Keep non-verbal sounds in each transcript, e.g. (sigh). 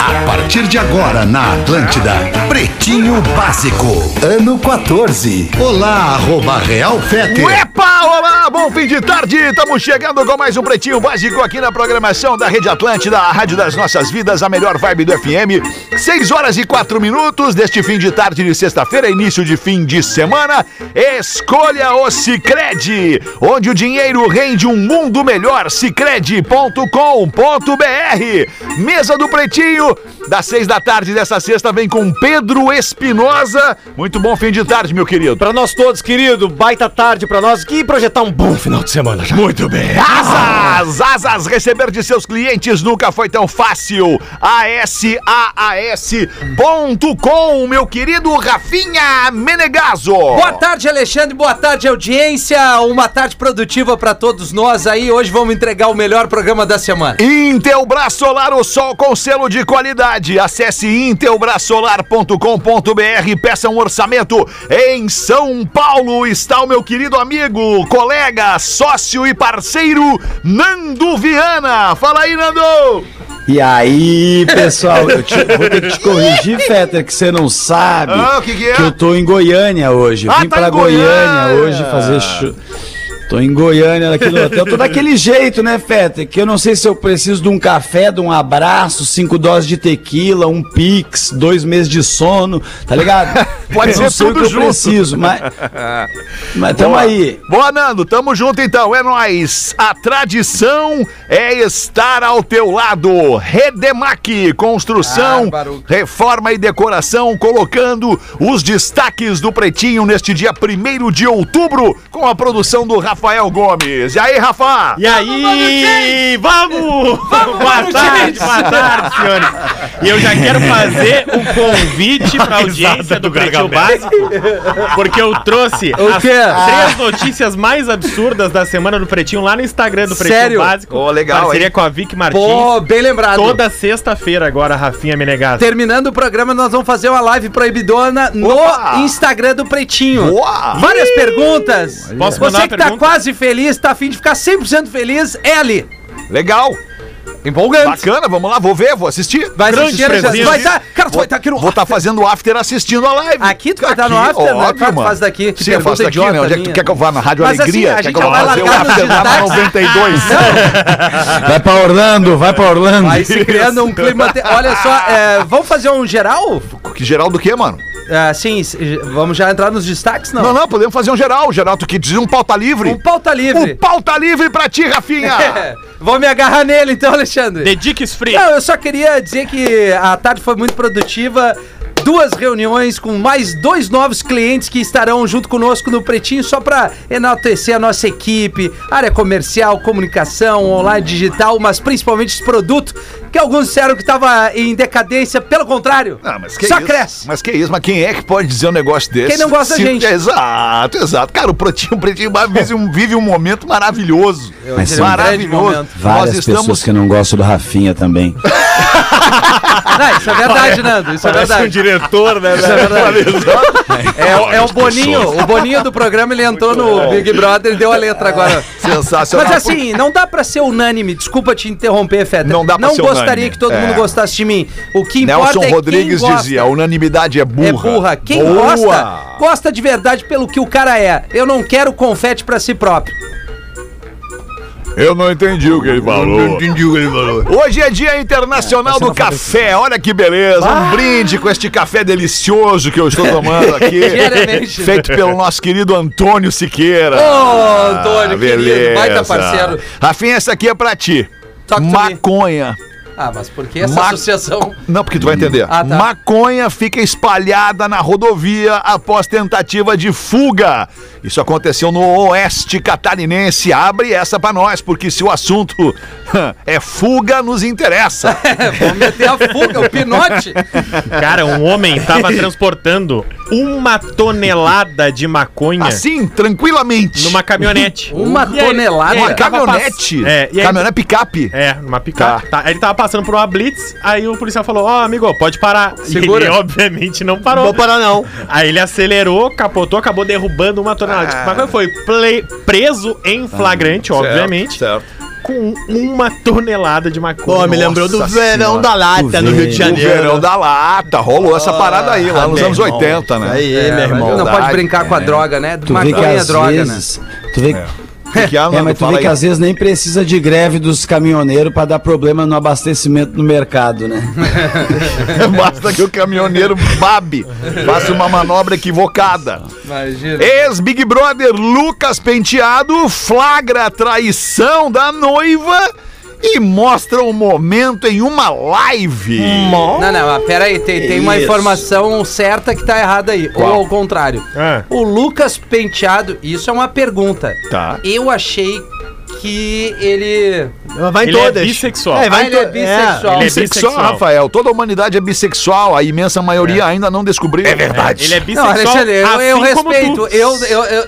A partir de agora na Atlântida, Pretinho Básico, ano 14. Olá, arroba Real Fete. Epa, olá, bom fim de tarde. Estamos chegando com mais um Pretinho Básico aqui na programação da Rede Atlântida, a rádio das nossas vidas, a melhor vibe do FM. 6 horas e 4 minutos deste fim de tarde de sexta-feira, início de fim de semana. Escolha o Cicred, onde o dinheiro rende um mundo melhor. Cicred.com.br. Mesa do Pretinho, das 6 da tarde dessa sexta, vem com Pedro Espinosa. Muito bom fim de tarde, meu querido. Pra nós todos, querido, baita tarde pra nós que projetar um bom final de semana já. Muito bem. Asas! Asas! Receber de seus clientes nunca foi tão fácil. ASAAS.com, meu querido Rafinha Menegaso. Boa tarde, Alexandre. Boa tarde, audiência. Uma tarde produtiva pra todos nós aí. Hoje vamos entregar o melhor programa da semana. Intelbras Solar, o sol com selo de qualidade. Acesse intelbrasolar.com.br, peça um orçamento. Em São Paulo está o meu querido amigo, colega, sócio e parceiro, Nando Viana. Fala aí, Nando! E aí, pessoal, eu te- vou ter que te corrigir, Fetter, que você não sabe Ah, que que é? eu tô em Goiânia hoje. Eu Ah, vim tá pra Goiânia. Goiânia. hoje fazer show. Tô em Goiânia aqui no hotel. Tô daquele jeito, né, Fetter? Que eu não sei se eu preciso de um café, de um abraço, cinco doses de tequila, um pix, dois meses de sono, tá ligado? Pode ser tudo que junto. eu preciso, mas. Mas tamo Boa. aí. Boa, Nando. Tamo junto então. É nóis. A tradição é estar ao teu lado. Redemac, construção, Bárbaro. reforma e decoração, colocando os destaques do Pretinho neste dia 1 de outubro, com a produção do Rafael Gomes. E aí, Rafa? E aí, vamos! boa tarde, boa tarde, senhores. E eu já quero fazer um convite pra (laughs) audiência do Pretinho Básico, porque eu trouxe as quê? três notícias mais absurdas da semana do Pretinho lá no Instagram do Pretinho Sério? Básico. Ô, legal, Parceria hein? com a Vic Martins. Pô, bem lembrado. Toda sexta-feira agora, Rafinha Menegasso. Terminando o programa, nós vamos fazer uma live proibidona no Opa! Instagram do Pretinho. Boa! Várias perguntas. Posso mandar Você uma que tá pergunta? Quase feliz, tá afim de ficar 100% feliz, é ali. Legal. Empolgante. Bacana, vamos lá, vou ver, vou assistir. Vai Grande assistir, vai tá, cara, tu vai estar aqui no Vou estar fazendo o after assistindo a live. Aqui tu vai estar no after, né? Claro, tu faz daqui. Que Sim, eu faço daqui, né? Onde é que tu quer que eu vá? Na Rádio Mas assim, Alegria? a quer gente que eu vai fazer o after lá na destaques. 92? (laughs) Vai pra Orlando, vai pra Orlando. Vai se criando um clima. te- Olha só, é, vamos fazer um geral? Que geral do quê, mano? É, sim, vamos já entrar nos destaques, não? Não, não, podemos fazer um geral. Geral, tu que diz um pauta livre. Um pauta Um livre. pauta livre pra ti, Rafinha. (laughs) Vou me agarrar nele então, Alexandre. Dediques free. Não, eu só queria dizer que a tarde foi muito produtiva. Duas reuniões com mais dois novos clientes que estarão junto conosco no Pretinho, só para enaltecer a nossa equipe, área comercial, comunicação, online, digital, mas principalmente esse produto que alguns disseram que estava em decadência. Pelo contrário, Ah, mas que só isso? cresce. Mas que isso? Mas quem é que pode dizer um negócio desse? Quem não gosta da gente. Exato, exato. Cara, o Pretinho, o Pretinho vive um, vive um momento maravilhoso. Mas são maravilhoso. momento. Várias Nós estamos... pessoas que não gostam do Rafinha também. (laughs) Não, isso é verdade, Nando. Isso é Parece um verdade. diretor, né? Isso é verdade. É, é o Boninho. O Boninho do programa, ele entrou no Big Brother e deu a letra agora. Sensacional. Mas assim, não dá pra ser unânime. Desculpa te interromper, Feta. Não dá pra ser gostaria unânime. que todo É. mundo gostasse de mim. O que importa Nelson é Rodrigues quem gosta. dizia, unanimidade é burra. É burra. Quem Boa. gosta, gosta de verdade pelo que o cara é. Eu não quero confete pra si próprio. Eu não entendi o que ele falou. não entendi o que ele falou. Hoje é Dia Internacional do Café. Olha que beleza. Um brinde com este café delicioso que eu estou tomando (laughs) aqui. Feito pelo nosso querido Antônio Siqueira. Ô, Antônio, querido, beleza. baita parceiro. Rafinha, essa aqui é pra ti. To me. Ah, mas por que essa Ma- associação? Não, porque tu vai entender. Ah, tá. Maconha fica espalhada na rodovia após tentativa de fuga. Isso aconteceu no oeste catarinense. Abre essa pra nós, porque se o assunto (laughs) é fuga, nos interessa. (laughs) Vamos meter a fuga, o pinote. Cara, um homem tava transportando uma tonelada de maconha Assim, tranquilamente. numa caminhonete. Uma E tonelada? e aí Uma caminhonete. pass- É, e aí- Caminhonete picape. É, numa picape. Tá. Aí ele tava passando por uma blitz, aí o policial falou, ó, amigo, pode parar. (laughs) Segura. E ele, obviamente, não parou. Vou parar não. Aí ele acelerou, capotou, acabou derrubando uma tonelada. Ah. Mas foi ple- preso em flagrante, obviamente, Certo. com uma tonelada de maconha. Pô, me lembrou do verão Senhora. da lata no Rio de O O Janeiro. verão da lata. Rolou essa parada aí, lá Ah, nos anos irmão. 80, né? Aí, É, meu irmão. não pode brincar com a droga, né? Tu Maconha é droga, né? vezes. Tu vê, Que, é, mas tu fala vê que aí. às vezes nem precisa de greve dos caminhoneiros pra dar problema no abastecimento no mercado, né? (laughs) Basta que o caminhoneiro babe, faça uma manobra equivocada. Imagina. Ex-Big Brother Lucas Penteado flagra a traição da noiva e mostra o momento em uma live. Não, não, mas pera aí, tem, tem uma Isso. informação certa que tá errada aí. Qual? Ou ao contrário. Ah. O Lucas Penteado, isso é uma pergunta. Tá. Eu achei que ele. Vai em Ele é todas. bissexual. É, vai Ah, em ele é to- bissexual. ele é Bissexual, bissexual. Rafael. Toda a humanidade é bissexual. A imensa maioria ainda não descobriu. É verdade. Ele é Não, bissexual. Alexandre, eu, eu assim como respeito. tu. Eu, eu, eu-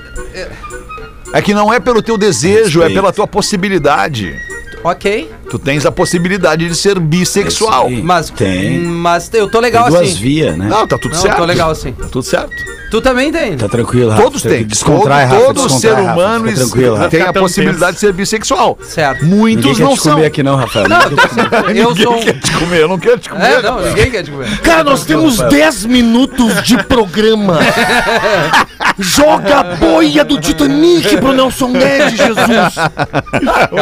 É que não é pelo teu desejo, é pela tua possibilidade. Ok. Tu tens a possibilidade de ser bissexual. Mas, Tem. mas eu tô legal Tem duas assim. vias, né? Não, tá tudo Não, certo. tô legal assim. Tá tudo certo. Tu também tem. Tá tranquilo, Rafa. Todos têm. Descontrai, todo Rafa. todo descontrai, ser Rafa, humano fica tranquilo, Rafa. tem a possibilidade tenso. de ser bissexual. Certo. Muitos Ninguém quer não te são. comer aqui não, Rafael. Não, Ninguém quer te comer. eu Ninguém sou. um- quer te comer, eu não quero te comer. É, não, ninguém quer te comer. Cara, nós temos 10 minutos de programa. (laughs) Joga a boia do Titanic pro Nelson Ned, Jesus.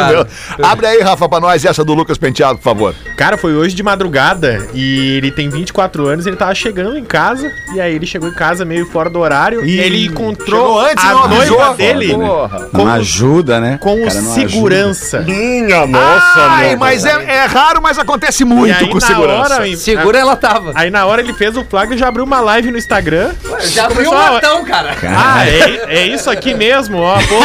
Deus. Abre aí, Rafa, pra nós essa do Lucas Penteado, por favor. Cara, foi hoje de madrugada e ele tem 24 anos, ele tava chegando em casa e aí ele chegou em casa meio fora do horário e ele encontrou Chegou antes, a não avisou. noiva dele Porra. Não ajuda, né? com o segurança. Minha nossa, Ai, meu. mas é, é raro, mas acontece muito aí, com segurança. hora, Segura ela tava. Aí na hora ele fez o flag e já abriu uma live no Instagram. Já abriu um latão, cara. Ah, é, é isso aqui mesmo, ó, pô.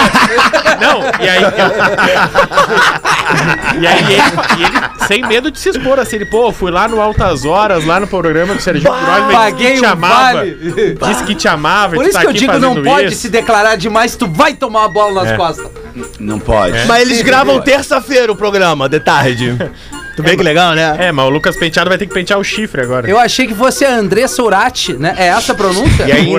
Não, e aí. (laughs) e aí ele, e ele, sem medo de se expor, assim, ele, pô, fui lá no Altas Horas, lá no programa do Serginho Grossman, paguei disse que te amava. vale. Disse que te amava, Por e isso tá que eu digo, não pode isso. se declarar demais, tu vai tomar uma bola nas É. costas. Não pode. Mas eles gravam terça-feira o programa, de tarde. (laughs) Tu vê que legal, né? É, mas o Lucas Penteado vai ter que pentear o chifre agora. Eu achei que fosse a Andressa Urati, né? É essa a pronúncia? E aí,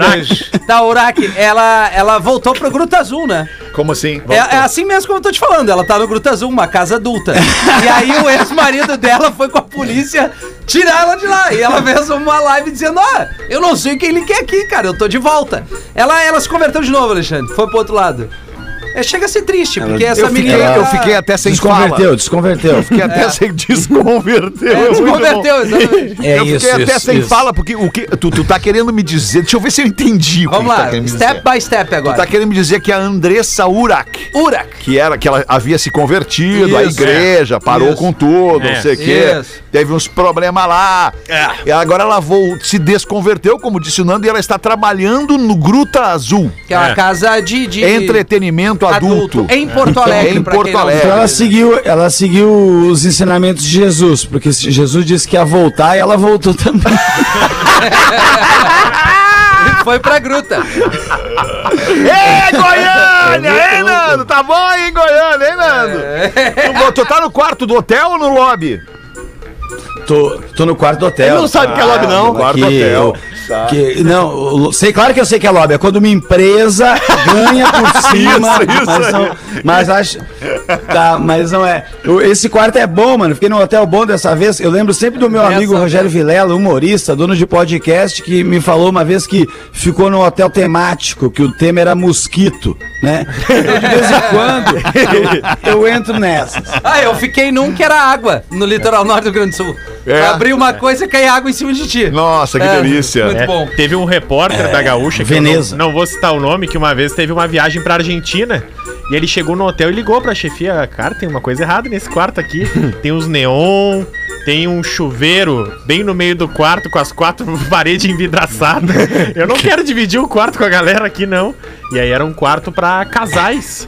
Da Uraki, ela, ela voltou pro Gruta Azul, né? Como assim? É, é assim mesmo como eu tô te falando, ela tá no Gruta Azul, uma casa adulta. e aí o ex-marido dela foi com a polícia tirar ela de lá. E ela fez uma live dizendo: Ah, eu não sei o que ele quer aqui, cara, eu tô de volta. Ela, ela se converteu de novo, Alexandre, foi pro outro lado. É, chega a ser triste, porque essa eu, fiquei, menina. eu fiquei até sem fala. Desconverteu, desconverteu. Fiquei até sem (laughs) desconverteu. É, Muito bom. desconverteu, exatamente. (laughs) É eu isso, fiquei até isso, sem isso. fala, porque o que tu, tu tá querendo me dizer. Deixa eu ver se eu entendi o que Vamos tu tá lá, querendo me step dizer. by step Tu agora. tá querendo me dizer que a Andressa Urak, Urak. que era que ela havia se convertido à Isso. igreja, parou Isso. com tudo, É. não sei o quê. Isso. Teve uns problemas lá. E agora ela vol- se desconverteu, como disse o Nando, e ela está trabalhando no Gruta Azul. Que é uma É. casa de. de Entretenimento adulto. Em Porto Alegre, Em Porto não Alegre. Então ela seguiu, ela seguiu os ensinamentos de Jesus, porque Jesus disse que ia voltar e ela voltou também. (laughs) Foi pra gruta. Ê, Goiânia! Hein, Nando? Tá bom aí em Goiânia, hein, Nando? Tu, tu tá no quarto do hotel ou no lobby? Tô, tô no quarto do hotel. Ele não sabe que é lobby, não. Aqui, Quarto hotel. eu- que, não, sei, claro que eu sei que é lobby. É quando uma empresa ganha por (laughs) cima. Isso, isso mas, não, mas acho. Tá, mas não é. Esse quarto é bom, mano. Fiquei num hotel bom dessa vez. Eu lembro sempre do meu amigo Rogério Vilela, humorista, dono de podcast, que me falou uma vez que ficou num hotel temático, que o tema era mosquito, né? Então, de vez em quando, eu, eu entro nessas. Ah, eu fiquei num que era água no litoral norte do Rio Grande do Sul. É. Abri uma coisa e cai água em cima de ti. Nossa, que É, delícia. Muito É, bom. Teve um repórter da Gaúcha, que Veneza. eu não, não vou citar o nome, que uma vez teve uma viagem pra Argentina E ele chegou no hotel e ligou pra chefia, cara, tem uma coisa errada nesse quarto aqui. (laughs) Tem uns neon, tem um chuveiro bem no meio do quarto com as quatro (laughs) paredes envidraçadas. Eu não (laughs) quero dividir o quarto com a galera aqui, não. E aí era um quarto pra casais.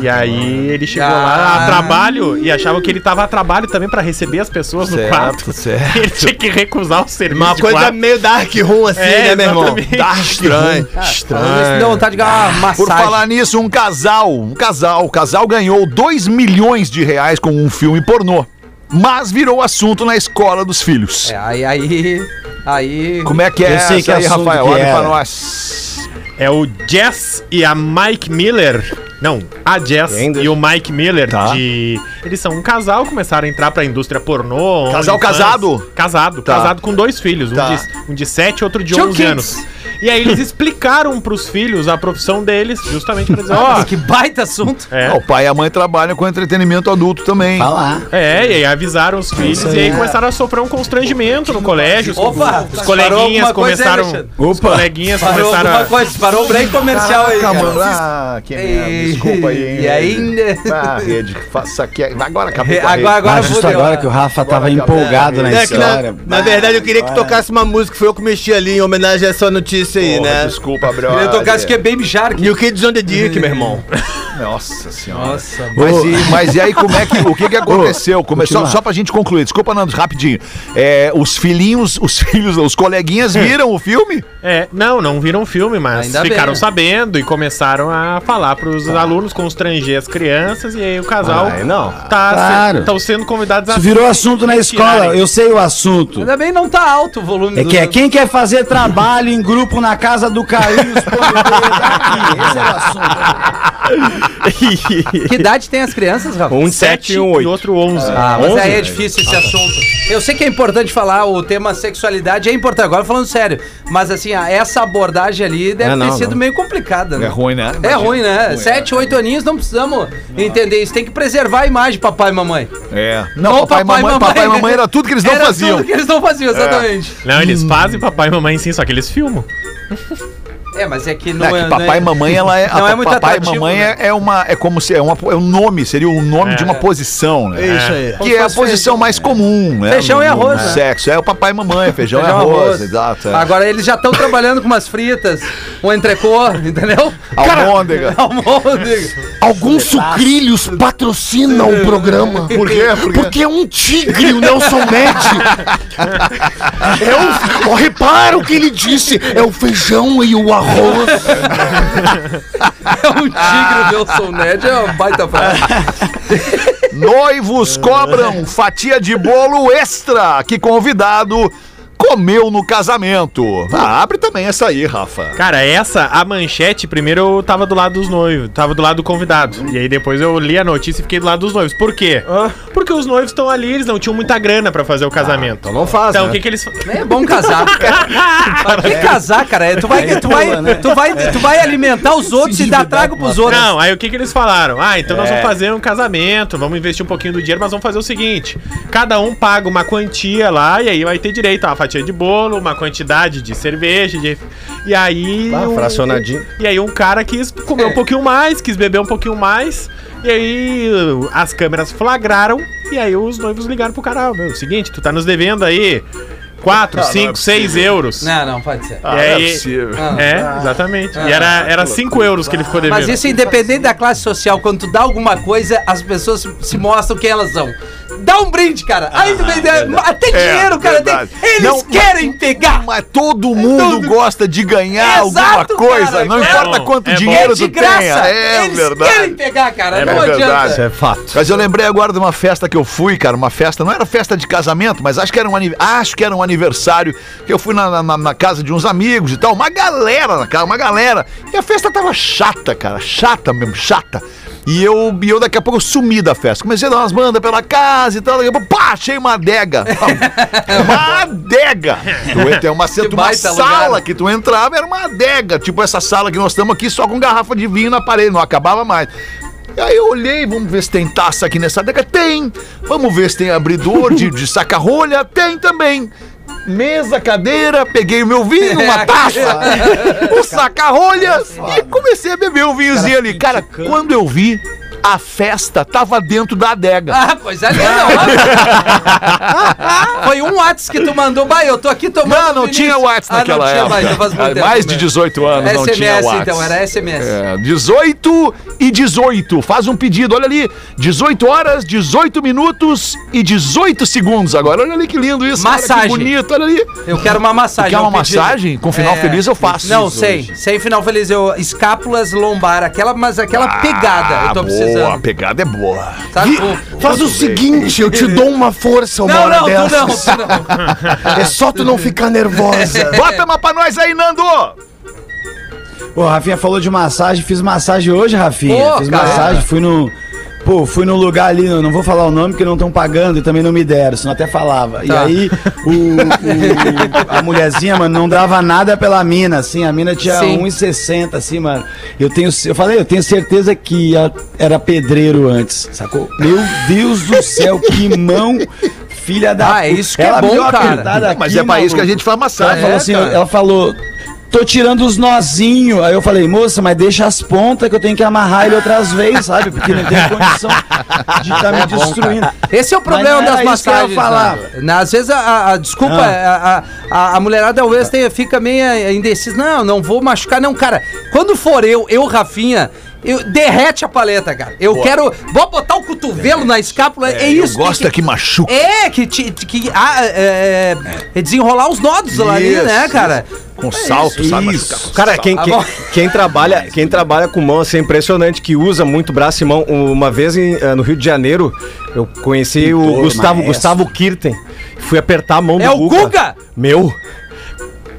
E aí ele chegou lá a trabalho e achava que ele tava a trabalho também pra receber as pessoas no quarto. certo. (laughs) Ele tinha que recusar o serviço. Uma coisa quarto. meio dark room assim, É, né, meu irmão? Dark estranho. Se dê vontade de ganhar uma Por falar nisso, um casal, um casal, o casal ganhou 2 milhões de reais com um filme pornô. Mas virou assunto na escola dos filhos. É, aí, aí, aí... Como é que é Eu sei essa que aí, Rafael? que Olha pra nós. É o Jess e a Mike Miller. Não, a Jess Ainda? e o Mike Miller Tá. de. Eles são um casal, começaram a entrar pra indústria pornô. Casal casado? Casado, Tá. casado com dois filhos, Tá. um, de, um de 7 e outro de Two 11 kids. anos. E aí eles explicaram pros filhos a profissão deles, justamente pra dizer, ó. Nossa, que baita assunto. é, O pai e a mãe trabalham com entretenimento adulto também. Vai lá. É, e aí avisaram os filhos e aí começaram a sofrer um constrangimento no colégio. Os- Opa, os coleguinhas aí, começaram. Alexandre? os Opa. coleguinhas Parou começaram coisa, parou o break comercial aí, cara. mano. Ah, que merda. Desculpa aí, hein. E ainda... Ah, rede, faça aqui. Agora acabou com a Agora, rede. agora Ah, justo agora que o Rafa tava Agora acabou. empolgado na É na, história. na verdade eu queria que tocasse uma música, foi eu que mexi ali em homenagem a essa notícia aí, Porra, né? Desculpa, brother. Queria tocar isso que é Baby Shark. New Kids on the Dick, meu irmão. (laughs) Nossa senhora. Nossa, Mas, e, mas e aí, como é que, o que que (laughs) aconteceu? Começou, continua. só pra gente concluir, desculpa, Nando, rapidinho. É, os filhinhos, os (laughs) filhos, os coleguinhas viram o filme? É, não, não viram o filme, mas Ainda ficaram bem. sabendo e começaram a falar pros alunos constranger as crianças e aí o casal Ai, não. tá Claro. estão sendo convidados Isso virou assunto na escola, eu sei o assunto. Ainda bem não tá alto o volume É que é quem quer fazer trabalho em grupo na casa do Carlinhos aqui. Esse é o assunto. Que idade tem as crianças, Rafa? Um de 7 e um e 8. outro 11. Ah, mas aí é difícil esse assunto. Eu sei que é importante falar o tema sexualidade, é importante, agora falando sério. Mas assim, ah, essa abordagem ali deve É, não, ter sido não. meio complicada, né? É ruim, né? É ruim, né? Sete, oito aninhos não precisamos entender isso. Tem que preservar a imagem, papai e mamãe. É. Não, Ô, papai, e mamãe, papai e mamãe era tudo que eles não Era faziam. tudo que eles não faziam, exatamente. Não, eles fazem papai e mamãe sim, só que eles filmam. É, mas é que Não, não é é. que papai e não mamãe, ela é. (laughs) Não a é muito papai e mamãe né? é, é uma. É como se. É, uma, é um nome, seria o nome É. de uma posição, né? Isso aí. Que é a posição mais comum, né? Feijão no- e arroz, no né? Sexo. É o papai e mamãe, feijão, Feijão, e arroz, arroz. exato. É. Agora eles já estão trabalhando com umas fritas, um entrecô, (laughs) entendeu? Almôndega. Almôndega. Alguns sucrilhos patrocinam o programa. Por quê? Por quê? Porque é um tigre, o Nelson Ned. (laughs) É o, repara o que ele disse. É o feijão e o arroz. É um tigre, Nelson Ned, é uma baita frase. Noivos cobram fatia de bolo extra que convidado comeu no casamento. Ah, abre também essa aí, Rafa. Cara, essa, a manchete, primeiro eu tava do lado dos noivos, tava do lado do convidado. E aí depois eu li a notícia e fiquei do lado dos noivos. Por quê? Porque os noivos estão ali, eles não tinham muita grana pra fazer o casamento. Então não faz, Então, né? o que que eles... É bom casar. (laughs) Pra que casar, cara? É, Tu vai, tu, vai, tu, vai, tu vai alimentar os (laughs) outros e dar trago pros outros. Não, aí o que que eles falaram? Ah, então É. nós vamos fazer um casamento, vamos investir um pouquinho do dinheiro, mas vamos fazer o seguinte: cada um paga uma quantia lá e aí vai ter direito a uma fatia de bolo, uma quantidade de cerveja, de... e aí Ah, um- fracionadinho. E aí um cara quis comer um pouquinho mais, quis beber um pouquinho mais, e aí uh, as câmeras flagraram e aí os noivos ligaram pro cara, "Ah, meu, seguinte, tu tá nos devendo aí 4, 5, 6 euros. Não, não, pode ser. E aí, Ah. é, exatamente. E era, era 5 euros que ele ficou devendo. Mas isso independente da classe social, quando tu dá alguma coisa, as pessoas se- se mostram quem elas são. Dá um brinde, cara. Aí tu vem, até dinheiro, cara. tem- Ah, verdade. eles Não, querem pegar. Mas todo mundo Tudo. gosta de ganhar Exato, alguma coisa, cara. não É importa bom, quanto é dinheiro é de tu graça. tenha. É eles verdade. querem pegar, cara. É não verdade. adianta. Isso é fato. Mas eu lembrei agora de uma festa que eu fui, cara, uma festa, não era festa de casamento, mas acho que era um, acho que era um aniversário, que eu fui na, na- na casa de uns amigos e tal, uma galera na casa, uma galera. E a festa tava chata, cara, chata mesmo, chata. E eu, e eu daqui a pouco eu sumi da festa. Comecei a dar umas bandas pela casa e tal. Daqui a pouco, pá, achei uma adega. (laughs) uma adega. Tu é uma, Que uma sala lugar. que tu entrava, era uma adega. Tipo essa sala que nós estamos aqui só com garrafa de vinho na parede, não acabava mais. E aí eu olhei, vamos ver se tem taça aqui nessa adega. Tem! Vamos ver se tem abridor de, de saca-rolha. Tem também! Mesa, cadeira, peguei o meu vinho, uma (laughs) taça, um saca-rolha e comecei a beber um vinhozinho ali. Cara, quando eu vi, a festa tava dentro da adega. Ah, coisa linda, ó. Foi um WhatsApp que tu mandou, bah, eu tô aqui tomando. Não, não Vinícius." tinha WhatsApp Ah, naquela não tinha época. mais, muito Ah, tempo mais de mesmo. 18 anos não tinha SMS, WhatsApp. então, era SMS. É, 18 e 18. Faz um pedido, olha ali. 18 horas, 18 minutos e 18 segundos agora. Olha ali que lindo isso. Massagem. que bonito, olha ali. Eu quero uma massagem. Quer uma é um massagem? Com final feliz eu faço Não, sem. hoje. Sem final feliz. Eu, escápulas lombar, aquela, mas aquela Ah, pegada. Eu tô boa, a precisando. pegada é boa. O- Faz o seguinte, eu te dou uma força uma Não, hora não, tu dessas. não, tu não. É só tu não ficar nervosa. (laughs) Bota uma pra nós aí, Nando! Pô, Rafinha falou de massagem, fiz massagem hoje, Rafinha. Pô, fiz cara. massagem, fui no. Pô, fui num lugar ali, não, não vou falar o nome porque não estão pagando e também não me deram, senão até falava. E Tá. aí, o, o- a mulherzinha, mano, não dava nada pela mina, assim, a mina tinha Sim. 1,60, assim, mano. Eu tenho, eu falei, eu tenho certeza que a- era pedreiro antes, sacou? Meu Deus do céu, que mão, filha da. Ah, é puta. isso que é Ela bom, deu uma cara. apertada Mas aqui, é pra isso que a gente faz Ela massagem. falou É, assim, cara. ela falou, tô tirando os nozinhos. Aí eu falei, moça, mas deixa as pontas que eu tenho que amarrar ele outras vezes, sabe? Porque não tem condição de estar me destruindo. Esse é o problema das isso que eu massagens. Na- Às vezes, a, a- a- desculpa, Ah. a, a, a mulherada às vezes tem- fica meio indecisa. Não, não vou machucar, não, cara. Quando for eu, eu, Rafinha, eu, derrete a paleta, cara. Eu quero. Vou botar o cotovelo na escápula. É, eu isso. gosto é que machuca. É, que, te- que ah, é, é, desenrolar os nodos lá ali, Isso, né, cara? Com salto, sabe? Isso. Machucar com Cara, salto. quem, quem, bom. quem trabalha, quem trabalha com mão assim, é impressionante, que usa muito braço e mão. Uma vez em, eh, no Rio de Janeiro, eu conheci o Pintor, Gustavo, maestro. Gustavo Kirten. Fui apertar a mão É do o Guga? Meu.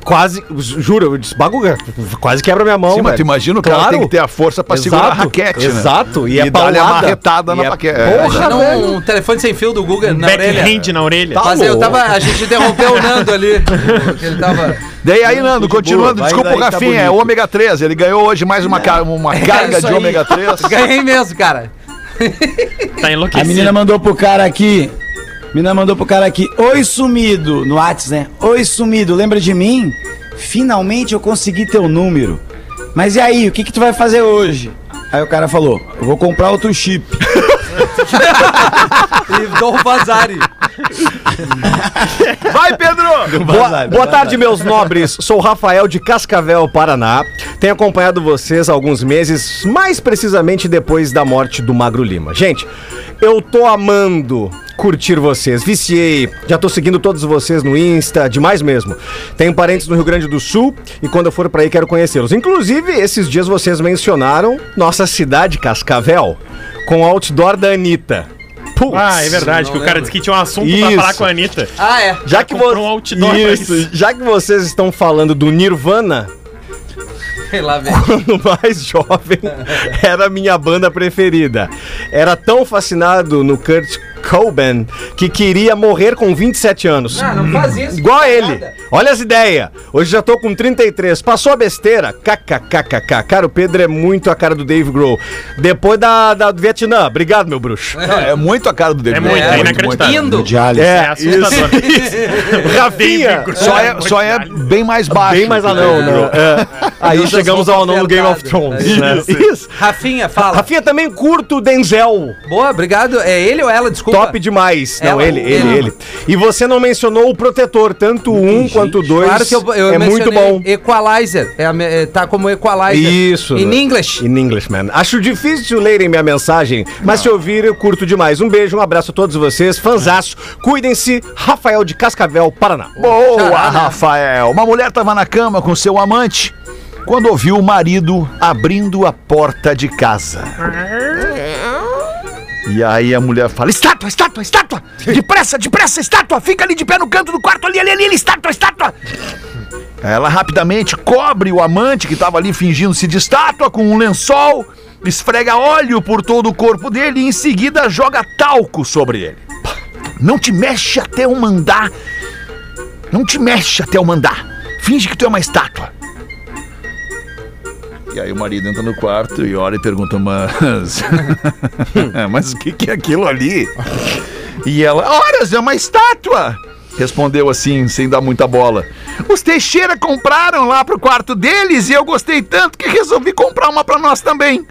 Quase, juro, eu disse, baguga, quase quebra minha mão. Sim, mas velho." tu imagina o cara tem que ter a força pra segurar a raquete, né? Exato, e, é dar-lhe a paulada. marretada E na é- paquete. Porra, um, um telefone sem fio do Google na orelha. Backhand na orelha. Tá Mas eu tava. A gente interrompeu o Nando ali. (laughs) que ele tava. Daí aí, Nando, de continuando, desculpa o tá Rafinha, é bonito. ômega 3. Ele ganhou hoje mais uma, ca- uma carga isso de aí. ômega 3. Ganhei mesmo, cara. Tá (laughs) A enlouquecido. menina mandou pro cara aqui. A menina mandou pro cara aqui. Oi, sumido. No Whats, né? Oi, sumido. Lembra de mim? Finalmente eu consegui teu número. Mas e aí, o que que tu vai fazer hoje? Aí o cara falou, eu vou comprar outro chip. (laughs) E dou o Vazari. (laughs) Vai, Pedro! Boa, boa tarde, meus nobres. Sou o Rafael de Cascavel, Paraná. Tenho acompanhado vocês há alguns meses, mais precisamente depois da morte do Magro Lima. Gente, eu tô amando curtir vocês. Viciei. Já tô seguindo todos vocês no Insta, demais mesmo. Tenho parentes no Rio Grande do Sul e quando eu for pra aí quero conhecê-los. Inclusive, esses dias vocês mencionaram nossa cidade, Cascavel, com o outdoor da Anitta. Putz. Ah, é verdade, que o cara disse que tinha um assunto pra Isso. falar com a Anitta. Ah, é. Já que, vo- um outdoor pra isso, isso. já que vocês estão falando do Nirvana, quando mais jovem, (laughs) era a minha banda preferida. Era tão fascinado no Kurt Cobain que queria morrer com 27 anos. Ah, não faz isso. Igual a ele. nada. Olha as ideias. Hoje já tô com 33. Passou a besteira? KKKKK. Cara, o Pedro é muito a cara do Dave Grohl. Depois da, da do Vietnã. Obrigado, meu bruxo. Não, é muito a cara do David. É muito, É, é inacreditável. De Alice. É, É assustador. isso. (laughs) Rafinha. Só é, só é bem mais baixo. Bem mais anão, não. É. Aí chegamos ao anão do Game of apertadas. Thrones. né? Isso. Rafinha, fala. Rafinha também curto o Denzel. Boa, obrigado. É ele ou ela? Desculpa. Top demais. Não, ele, ele, ele. ele. E você não mencionou o protetor, tanto o um quanto o dois. Claro que eu, eu é muito bom. Equalizer. É, é, tá como equalizer. Isso. In English. In English, man. Acho difícil lerem minha mensagem, mas se ouvir, eu curto demais. Um beijo, um abraço a todos vocês. Fanzaço. Cuidem-se. Rafael de Cascavel, Paraná. Boa. Rafael. Uma mulher estava na cama com seu amante quando ouviu o marido abrindo a porta de casa. E aí a mulher fala: Estátua, estátua, estátua! Depressa, depressa, estátua! Fica ali de pé no canto do quarto, ali, ali, ali, estátua, estátua! Ela rapidamente cobre o amante que estava ali fingindo-se de estátua com um lençol, esfrega óleo por todo o corpo dele e em seguida joga talco sobre ele. Não te mexe até eu mandar. Não te mexe até eu mandar. Finge que tu é uma estátua. E aí o marido entra no quarto e olha e pergunta, mas. (laughs) mas o que, que é aquilo ali? E ela, horas, é uma estátua! respondeu assim, sem dar muita bola. Os Teixeira compraram lá pro quarto deles e eu gostei tanto que resolvi comprar uma pra nós também.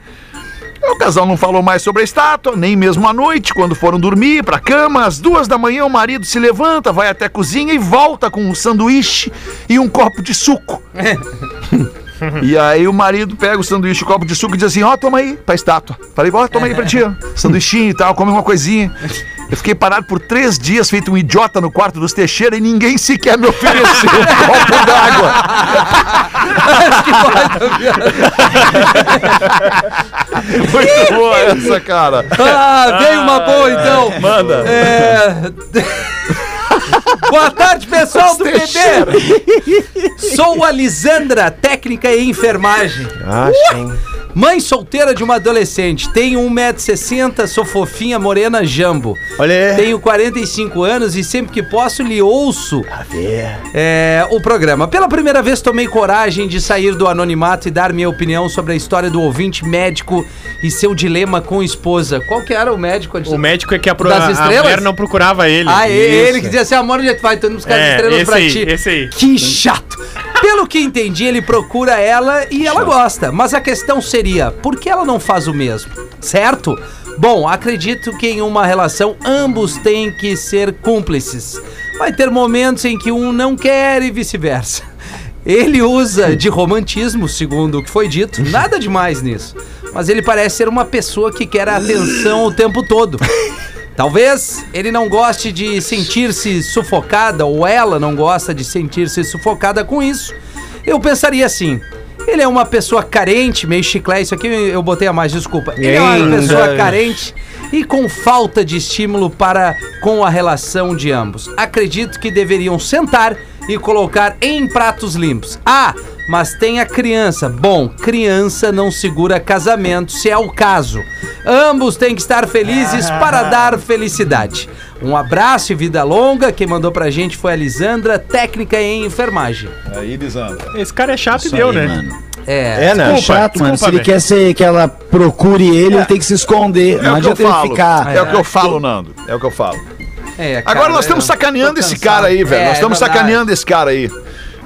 O casal não falou mais sobre a estátua, nem mesmo à noite, quando foram dormir pra cama. Às duas da manhã, o marido se levanta, vai até a cozinha e volta com um sanduíche e um copo de suco. (laughs) E aí o marido pega o sanduíche, o copo de suco e diz assim: Ó, toma aí pra estátua. Falei, ó, toma aí pra ti, ó. (laughs) Sanduichinho e tal, come uma coisinha. Eu fiquei parado por três dias, feito um idiota no quarto dos Teixeira e ninguém sequer me ofereceu um (laughs) copo d'água. Muito boa essa, cara. Ah, veio uma boa então. Manda. É... (laughs) Boa tarde, pessoal do PB. Sou a Lisandra, técnica em enfermagem. Ah, sim. Mãe solteira de uma adolescente. Tenho 1,60m, sou fofinha, morena, jambo. Olha aí. Tenho 45 anos e sempre que posso lhe ouço A ver. é, o programa. Pela primeira vez tomei coragem de sair do anonimato e dar minha opinião sobre a história do ouvinte médico e seu dilema com esposa. Qual que era o médico? O médico é que a, pro... Das a estrelas? mulher não procurava ele. Ah, Isso. ele que dizia assim, amor, onde é que tu vai? Tô indo buscar as É, estrelas esse pra aí, ti. esse aí. Que chato. Pelo que entendi, ele procura ela e ela gosta. Mas a questão seria, por que ela não faz o mesmo? Certo? Bom, acredito que em uma relação ambos têm que ser cúmplices. Vai ter momentos em que um não quer e vice-versa. Ele usa de romantismo, segundo o que foi dito, nada demais nisso. Mas ele parece ser uma pessoa que quer a atenção o tempo todo. Talvez ele não goste de sentir-se sufocada ou ela não gosta de sentir-se sufocada com isso. Eu pensaria assim: ele é uma pessoa carente, meio chiclete, isso aqui eu botei a mais, desculpa. Ele é uma pessoa carente e com falta de estímulo para com a relação de ambos. Acredito que deveriam sentar e colocar em pratos limpos. Ah, mas tem a criança. Bom, criança não segura casamento, se é o caso. Ambos têm que estar felizes (laughs) para dar felicidade. Um abraço e vida longa. Quem mandou pra gente foi a Lisandra, técnica em enfermagem. Aí, Lisandra. Esse cara é chato e Isso deu, aí, né? mano. É. É, né? É chato, mano. Se desculpa, ele velho. quer ser que ela procure ele, ele tem que se esconder. É não o que eu adianta ele falo. ficar. É o que eu falo, Nando. É o que eu falo. é, cara, Agora nós estamos eu sacaneando tô esse cara aí, velho. É, nós estamos é sacaneando esse cara aí.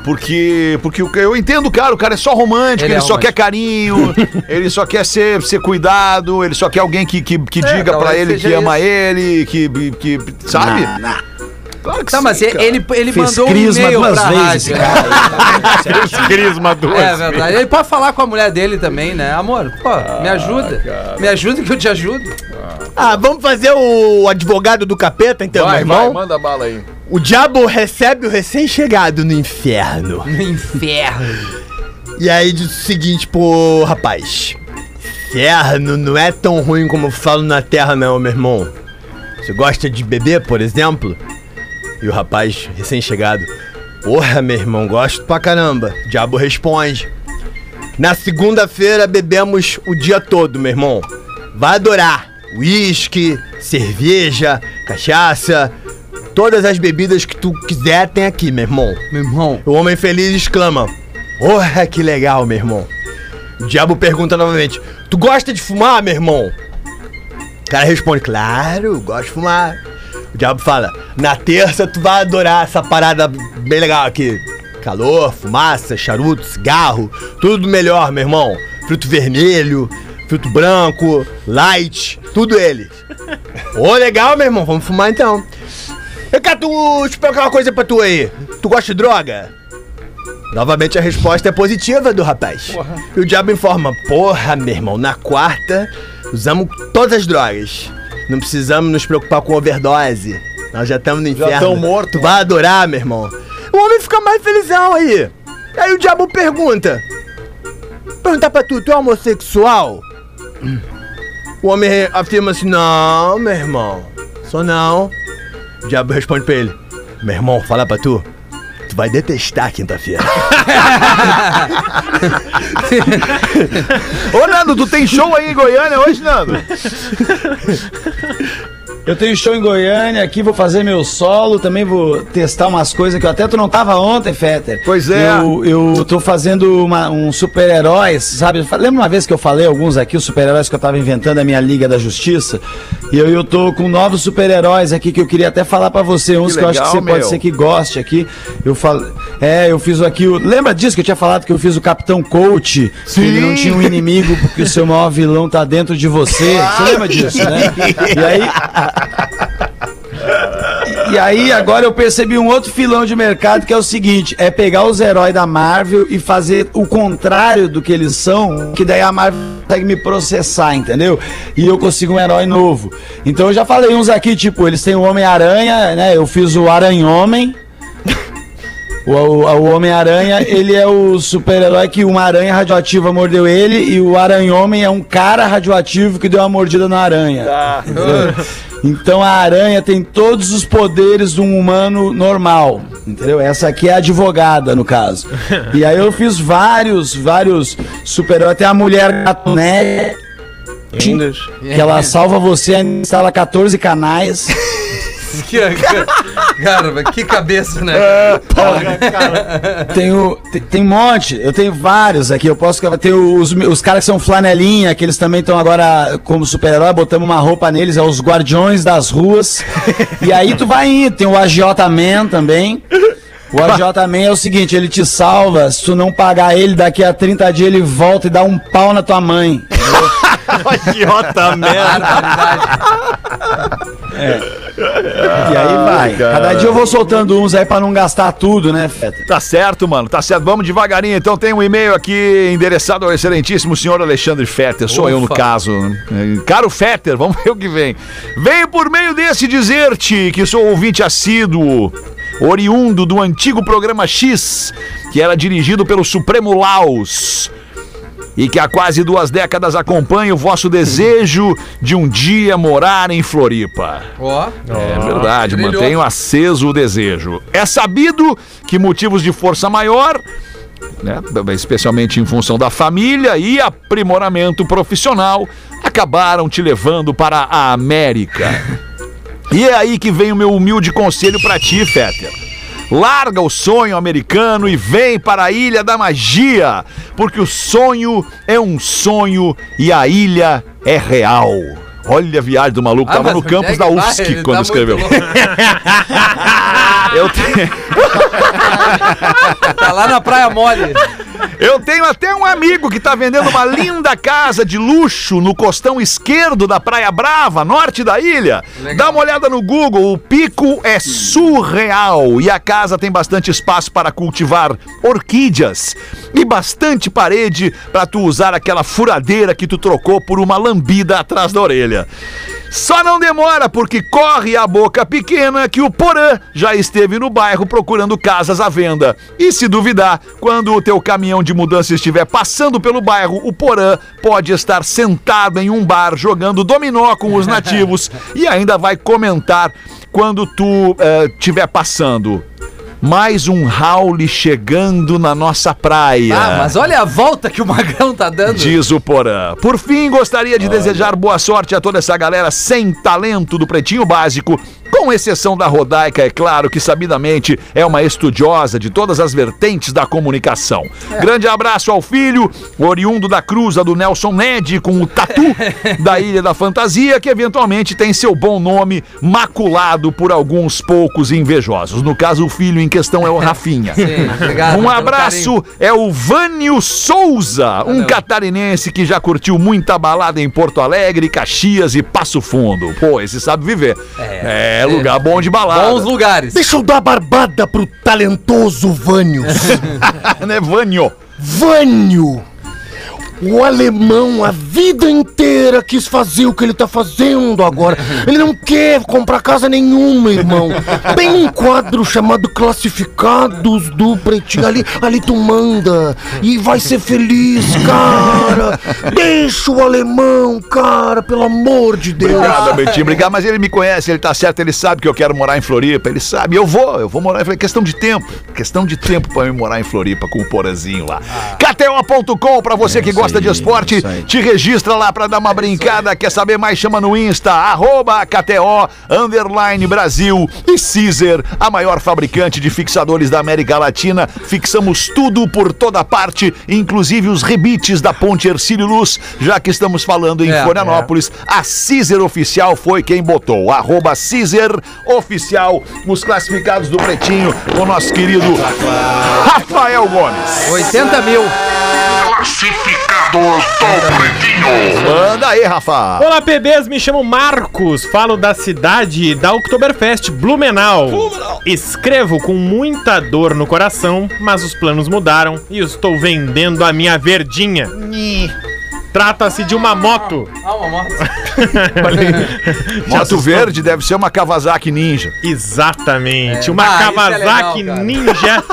Porque, porque o- eu entendo o cara, o cara é só romântico, Ele ele, é só romântico. quer carinho, (laughs) ele só quer ser, ser cuidado, ele só quer alguém que, que, que É, diga pra talvez ele que seja ama isso. ele, que, que sabe? Não, não. Claro que Tá, sim, mas cara. ele, ele Fez mandou um crisma e-mail duas pra vezes, rádio. né? cara. (laughs) Crisma duas. É verdade. Ele pode falar com a mulher dele também, né? Amor, pô, me ajuda. Me ajuda que eu te ajudo. Ah, vamos fazer o advogado do capeta, então, Vai, meu vai, irmão? manda bala aí. O diabo recebe o recém-chegado no inferno. No inferno. E aí diz o seguinte pro rapaz: Inferno não é tão ruim como eu falo na terra, não, meu irmão. Você gosta de beber, por exemplo? E o rapaz, recém-chegado: Porra, meu irmão, gosto pra caramba. O diabo responde: Na segunda-feira bebemos o dia todo, meu irmão. Vai adorar. Uísque, cerveja, cachaça. Todas as bebidas que tu quiser tem aqui, meu irmão. Meu irmão. O homem feliz exclama: Porra, que legal, meu irmão. O diabo pergunta novamente: Tu gosta de fumar, meu irmão? O cara responde: Claro, gosto de fumar. O diabo fala: Na terça tu vai adorar essa parada bem legal aqui. Calor, fumaça, charuto, cigarro, tudo melhor, meu irmão. Fruto vermelho, fruto branco, light, tudo eles. (laughs) Ô, legal, meu irmão, vamos fumar então. Eu quero tu explicar uma coisa pra tu aí. Tu gosta de droga? Novamente a resposta é positiva do rapaz. E o diabo informa: Porra, meu irmão, na quarta usamos todas as drogas. Não precisamos nos preocupar com overdose. Nós já estamos no inferno. tão morto. Tu vai adorar, meu irmão. O homem fica mais felizão aí. Aí o diabo pergunta: Perguntar pra tu, tu é homossexual? O homem afirma assim: Não, meu irmão, sou não. O diabo responde pra ele: Meu irmão, fala pra tu. Tu vai detestar quinta-feira. (laughs) Ô, Nando, tu tem show aí em Goiânia hoje, Nando? Eu tenho show em Goiânia aqui, vou fazer meu solo, também vou testar umas coisas que eu até tu não tava ontem, Fetter. Pois é. Eu, eu tô fazendo uma, um super-heróis, sabe? Lembra uma vez que eu falei alguns aqui, os super-heróis que eu tava inventando a minha Liga da Justiça? E eu, eu tô com novos super-heróis aqui que eu queria até falar pra você, uns Que que, eu acho que legal, você pode meu. ser que goste aqui. Eu falo, é, eu fiz aqui o, lembra disso que eu tinha falado que eu fiz o Capitão Coach, que ele não tinha um inimigo porque o seu maior vilão tá dentro de você. Você lembra disso, né? (laughs) E aí e aí, agora eu percebi um outro filão de mercado que é o seguinte: é pegar os heróis da Marvel e fazer o contrário do que eles são, que daí a Marvel consegue me processar, entendeu? E eu consigo um herói novo. Então eu já falei uns aqui, tipo, eles têm o Homem-Aranha, né? Eu fiz o Aranha-Homem. (laughs) O, o- o Homem-Aranha, ele é o super-herói que uma aranha radioativa mordeu ele e o Aranha-Homem é um cara radioativo que deu uma mordida na aranha. Entendeu? (laughs) Então a aranha tem todos os poderes de um humano normal, entendeu? Essa aqui é a advogada, no caso. E aí eu fiz vários, vários super-heróis. Tem a mulher gato, né? Que ela salva você, instala 14 canais. (laughs) (laughs) Que, cara, que cabeça, né? Tenho, tem, tem um monte, eu tenho vários aqui. Eu posso. Tem os, os caras que são flanelinha, que eles também estão agora como super-herói, botamos uma roupa neles, é os Guardiões das Ruas. e aí tu vai indo, tem o Agiota Man também. O Man é o seguinte, ele te salva, se tu não pagar ele, daqui a 30 dias ele volta e dá um pau na tua mãe. (laughs) Idiota merda. E aí vai. Cada dia eu vou soltando uns aí pra não gastar tudo, né, Feta? Tá certo, mano, tá certo. Vamos devagarinho. Então tem um e-mail aqui endereçado ao excelentíssimo senhor Alexandre Fetter. Sou eu no Ufa. caso. Caro Fetter, vamos ver o que vem. Venho por meio desse dizer-te que sou ouvinte assíduo, oriundo do antigo programa X, que era dirigido pelo Supremo Laos. E que há quase duas décadas acompanha o vosso desejo de um dia morar em Floripa. Ó. É verdade, mantenho aceso o desejo. É sabido que motivos de força maior, né, especialmente em função da família e aprimoramento profissional, acabaram te levando para a América. (laughs) E é aí que vem o meu humilde conselho para ti, Fetter. Larga o sonho americano e vem para a Ilha da Magia, porque o sonho é um sonho e a ilha é real. Olha a viagem do maluco, Ah, tava no campus é da vai? UFSC Ele quando tá escreveu. (laughs) (laughs) Eu tenho... Tá lá na Praia Mole. Eu tenho até um amigo que tá vendendo uma linda casa de luxo no costão esquerdo da Praia Brava, norte da ilha. Legal. Dá uma olhada no Google, o pico é surreal e a casa tem bastante espaço para cultivar orquídeas e bastante parede para tu usar aquela furadeira que tu trocou por uma lambida atrás da orelha. Só não demora porque corre a boca pequena que o Porã já esteve no bairro procurando casas à venda. E se duvidar, quando o teu caminhão de mudança estiver passando pelo bairro, o Porã pode estar sentado em um bar jogando dominó com os (laughs) nativos e ainda vai comentar quando tu estiver passando. Mais um Raul chegando na nossa praia. Ah, mas olha a volta que o Magrão tá dando. Diz o Porã. Por fim, gostaria de desejar boa sorte a toda essa galera sem talento do Pretinho Básico, com exceção da Rodaica, é claro, que sabidamente é uma estudiosa de todas as vertentes da comunicação. Grande abraço ao filho, oriundo da cruza do Nelson Ned, com o tatu (laughs) da Ilha da Fantasia, que eventualmente tem seu bom nome maculado por alguns poucos invejosos. No caso, o filho em questão é o (laughs) Rafinha. Sim, obrigado Um abraço é o Vânio Souza, um Valeu. catarinense que já curtiu muita balada em Porto Alegre, Caxias e Passo Fundo. Pô, esse sabe viver. É, lugar bom de balada. Bons lugares. Deixa eu dar a barbada pro talentoso Vânio. (laughs) né, Vânio? Vânio! O alemão a vida inteira quis fazer o que ele tá fazendo agora. Ele não quer comprar casa nenhuma, irmão. Tem um quadro chamado Classificados do Pretinho. Ali, ali tu manda e vai ser feliz, cara. Deixa o alemão, cara, pelo amor de Deus. Obrigado, Betinho. Obrigado, mas ele me conhece, ele tá certo, ele sabe que eu quero morar em Floripa, ele sabe. Eu vou, eu vou morar em Floripa. Questão de tempo. Questão de tempo pra eu morar em Floripa com o Porazinho lá. KTO.com, pra você que gosta gosta de esporte, te registra lá pra dar uma brincada. Quer saber mais? Chama no Insta, arroba KTO, underline Brasil e Caesar, a maior fabricante de fixadores da América Latina. Fixamos tudo por toda parte, inclusive os rebites da Ponte Ercílio Luz, já que estamos falando em É, Florianópolis. A Caesar Oficial foi quem botou. Arroba Caesar Oficial, os classificados do Pretinho, o nosso querido Rafael Gomes. 80 mil. Manda aí, Rafa. Olá, PBs, me chamo Marcos, falo da cidade da Oktoberfest, Blumenau. Escrevo com muita dor no coração, mas os planos mudaram e estou vendendo a minha verdinha. Trata-se de uma moto. Ah, uma moto. (laughs) Moto verde deve ser uma Kawasaki Ninja. Exatamente, uma Ah, isso é Kawasaki legal. Ninja.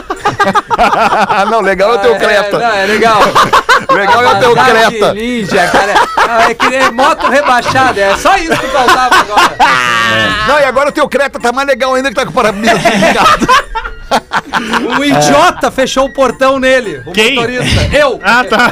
(laughs) não, legal é o teu É, Creta. não, é legal. (laughs) Legal é o teu Creta. Ninja, cara. Ah, É que é moto rebaixada, é só isso que faltava agora. Não, e agora o teu Creta tá mais legal ainda que tá com o para-brisa ligado. Um idiota fechou o portão nele. O Quem? motorista. Eu. Ah, tá.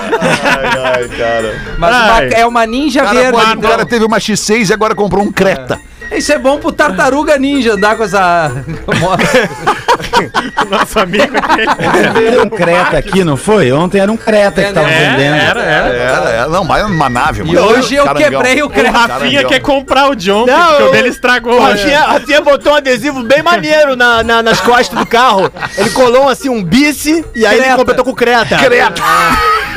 Mas uma- Ai. é uma ninja cara, verde. pode- o então. cara teve uma X6 e agora comprou um Creta. Isso é bom pro tartaruga ninja andar com essa moto. (laughs) Nosso amigo aqui. Veio um creta aqui, não foi? Ontem era um creta que tava É, vendendo. era, era. Era, era, não, mas uma nave. E hoje eu quebrei o O creta. Rafinha Caramba. quer comprar o John, Não, porque o dele estragou. O Rafinha, Rafinha botou um adesivo bem maneiro na, na- nas costas do carro. Ele colou assim um bice e aí ele Creta. completou com creta. Creta.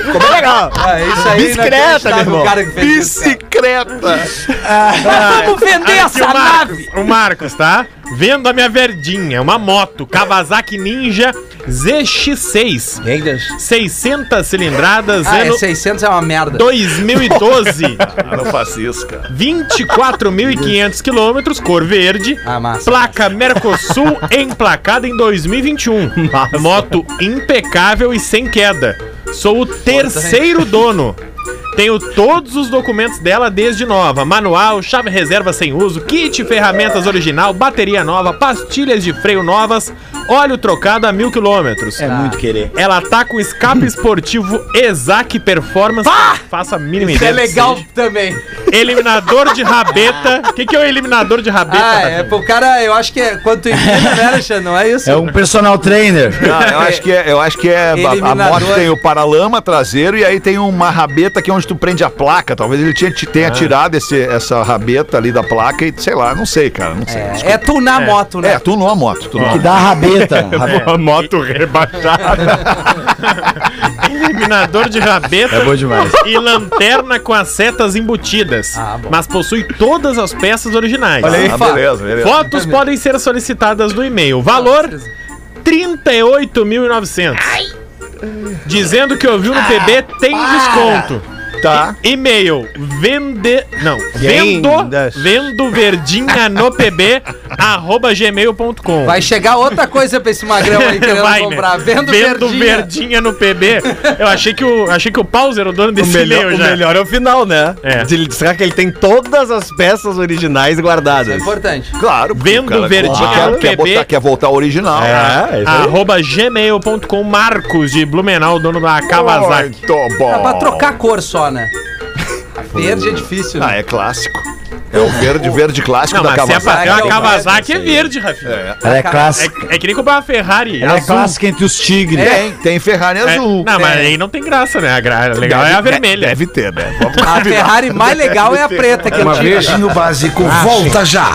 Ficou bem legal. É isso aí. Bicicleta, inacreditável, meu irmão. Cara que fez isso, cara. Bicicleta. Mas vamos vender essa o Marcos, nave. o Marcos, tá? Vendo a minha verdinha, uma moto Kawasaki Ninja ZX6, 600 cilindradas, Ah, é ano 600 é uma merda. 2012, (laughs) Ah, não faço isso, cara. 24.500 quilômetros, cor verde, Ah, massa. placa Mercosul (laughs) emplacada em 2021. Moto impecável e sem queda. Sou o terceiro dono. Tenho todos os documentos dela desde nova: manual, chave reserva sem uso, kit ferramentas original, bateria nova, pastilhas de freio novas, óleo trocado a mil quilômetros. É muito querer. Ela tá com escape (laughs) esportivo Exac Performance. Faça a mínima Isso é ideia. do que legal seja. também. Eliminador de rabeta. O (laughs) que, que é o eliminador de rabeta? Ah, é pro cara, eu acho que é quanto empresa, né, Alexandre? Não é isso? É um personal trainer. Não, eu acho que é, eu acho que é a- a, moto tem o paralama traseiro e aí tem uma rabeta que é onde tu prende a placa. Talvez ele tinha, tenha tirado esse, essa rabeta ali da placa e sei lá, não sei, cara, não sei. É, é tunar moto, É, né? tu não a moto, tu não. Que dá a rabeta. Rabe- (laughs) Uma moto rebaixada. (laughs) Eliminador de rabeta. É bom demais. E lanterna com as setas embutidas. Ah, mas possui todas as peças originais. Ah, beleza, beleza. Fotos podem ser solicitadas no e-mail. Valor: 38.900. Dizendo que ouviu no PB tem desconto. Tá. E-mail vende. Não, vendo. Vendas. Vendo verdinha no PB, arroba gmail.com. Vai chegar outra coisa pra esse magrão aí querendo Vai, né? comprar. Vendo, Vendo verdinha. verdinha no PB. Eu achei que o, achei que o Paulo era o dono O desse melhor, e-mail o já. melhor é o final, né? É. Ele- Será que ele tem todas as peças originais É guardadas? importante. Claro. porque Vendo o cara verdinha quer, no quer, PB. botar, quer voltar ao original. É, é isso. Arroba gmail.com Marcos de Blumenau, dono da Kawasaki. Muito bom. Dá pra trocar a cor só, né? (laughs) Verde é difícil, Ah, né? é clássico. É o verde, verde clássico Não, da mas se é pra Kawasaki. ter uma Kawasaki, é verde, Rafinha. É. Ela é clássica. É, é que nem comprar uma Ferrari Ela é azul. clássica entre os tigres. Tem, tem Ferrari É, azul. não, mas É. aí não tem graça, né? A gra... legal é a Deve- vermelha. Deve ter, né? Vamos A combinar. Ferrari mais legal é a preta que eu tive. Pretinho Básico volta já.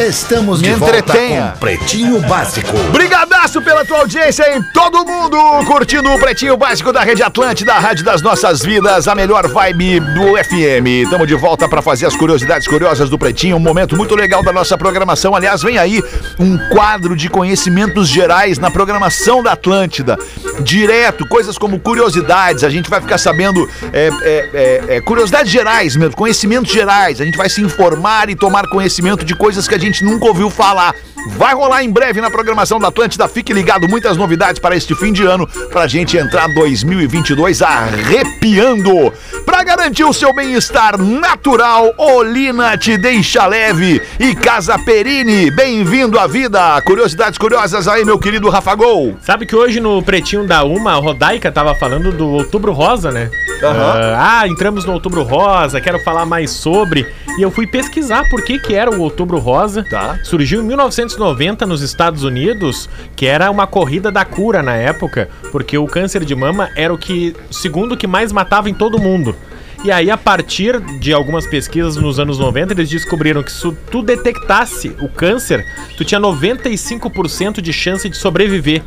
Estamos de Me volta entretenha. com Pretinho Básico. Brigadaço pela tua audiência em todo mundo, curtindo o Pretinho Básico da Rede Atlântida, a Rádio das Nossas Vidas, a melhor vibe do FM. Estamos de volta para fazer as curiosidades curiosas do Pretinho, um momento muito legal da nossa programação. Aliás, vem aí um quadro de conhecimentos gerais na programação da Atlântida. Direto, coisas como curiosidades, a gente vai ficar sabendo é, é, é, é, curiosidades gerais mesmo, conhecimentos gerais. A gente vai se informar e tomar conhecimento de coisas que a gente nunca ouviu falar. vai rolar em breve na programação da Atlântida. Fique ligado, muitas novidades para este fim de ano, pra gente entrar 2022 arrepiando. Pra garantir o seu bem-estar natural, Olina te deixa leve e Casa Perini, bem-vindo à vida. Curiosidades curiosas aí, meu querido Rafa Gol. Sabe que hoje no Pretinho da Uma, a Rodaica tava falando do Outubro Rosa, né? Aham. Ah, entramos no Outubro Rosa, quero falar mais sobre. E eu fui pesquisar por que que era o Outubro Rosa. Tá. Surgiu em 1990 nos Estados Unidos, que era uma corrida da cura na época, porque o câncer de mama era o que, o segundo que mais matava em todo mundo. E aí, a partir de algumas pesquisas nos anos 90, eles descobriram que se tu detectasse o câncer, tu tinha 95% de chance de sobreviver.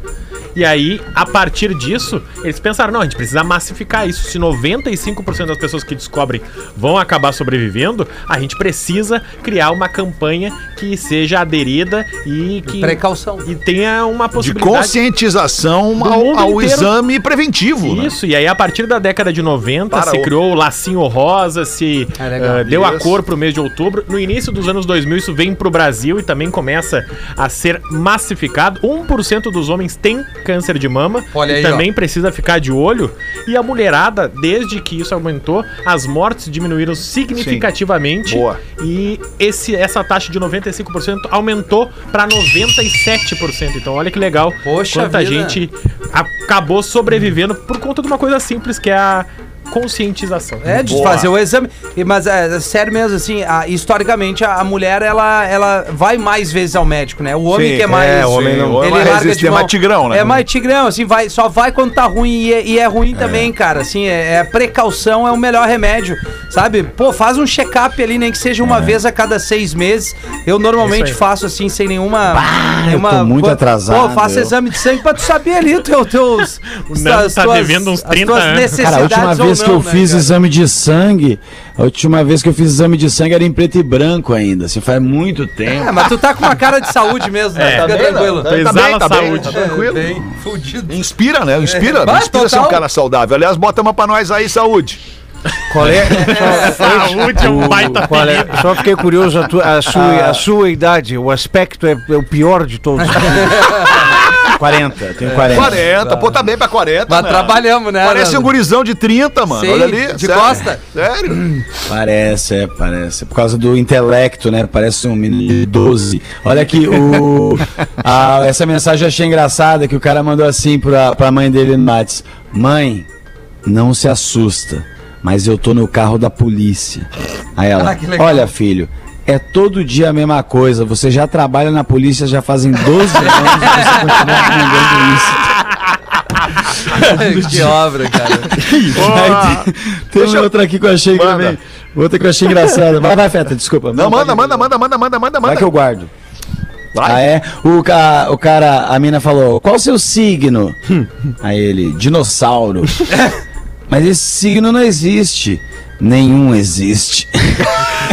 E aí, a partir disso, eles pensaram, não, a gente precisa massificar isso. Se 95% das pessoas que descobrem vão acabar sobrevivendo, a gente precisa criar uma campanha que seja aderida e que Precaução. e tenha uma De possibilidade conscientização Do ao, ao exame preventivo, né? Isso, e aí a partir da década de 90 Para se o- criou o lacinho rosa, se É ah, deu a cor pro mês de outubro. No início dos anos 2000 isso vem pro Brasil e também começa a ser massificado. 1% dos homens tem câncer de mama Olha e aí, também precisa ficar de olho. E a mulherada, desde que isso aumentou, as mortes diminuíram significativamente. Boa. E esse, essa taxa de 95% aumentou para 97%. Então olha que legal Poxa quanta vida. gente acabou sobrevivendo por conta de uma coisa simples que é a conscientização. É, de Boa. fazer o exame. Mas é, sério mesmo, assim, a- historicamente a, a mulher, ela, ela vai mais vezes ao médico, né? O homem Sim, que é mais. é, o homem não- homem ele mais larga de é mais tigrão, né? É mais tigrão, assim, vai, só vai quando tá ruim. E é, e é ruim também, cara. Assim, é, é precaução é o melhor remédio, sabe? Pô, faz um check-up ali, nem que seja uma vez a cada seis meses. Eu normalmente faço assim, sem nenhuma. nenhuma tô muito pô, atrasado, Pô, faço eu. exame de sangue pra tu saber ali teu, teus. (laughs) O Nando tá devendo uns as 30 tuas anos. necessidades Cara, a última ou vez que não, eu né, fiz cara? exame de sangue, a última vez que eu fiz exame de sangue era em preto e branco ainda, assim, faz muito tempo. É, mas tu tá com uma cara de saúde mesmo, né? É. Fica Tá bem, tranquilo. não, Tu Tá exala bem, tá bem, saúde. tá tranquilo. Bem fudido. Inspira, né? Inspira. É. Inspira ser um cara saudável. Aliás, bota uma pra nós aí, saúde. Qual é? (laughs) Saúde é um baita Qual é? Só fiquei curioso a, tua- a sua, a sua idade. O aspecto é, é o pior de todos. (laughs) 40, eu tenho 40. 40, pô, tá bem pra 40. Mas né? trabalhamos, né? Parece um Nando? gurizão de 30, mano. Sim, Olha ali. de sério. costa. Sério? Parece, é, parece. Por causa do intelecto, né? Parece um menino de 12. Olha aqui, o, a- essa mensagem eu achei engraçada que o cara mandou assim pra, pra mãe dele no Mates. Mãe, não se assusta, mas eu tô no carro da polícia. Aí ela, Ah, que legal. olha filho, é todo dia a mesma coisa. Você já trabalha na polícia já fazem 12 anos e você continua isso. (laughs) que obra, cara. Aí tem tem outra aqui que eu achei também. Outra que eu achei engraçada. Vai, vai, Feta, desculpa. Não, manda, manda, manda, manda, manda, manda, Vai manda. que eu guardo. Vai. Ah, é? O, ca, o cara, a mina falou: qual o seu signo? (laughs) Aí ele: dinossauro. (laughs) Mas esse signo não existe. Nenhum existe.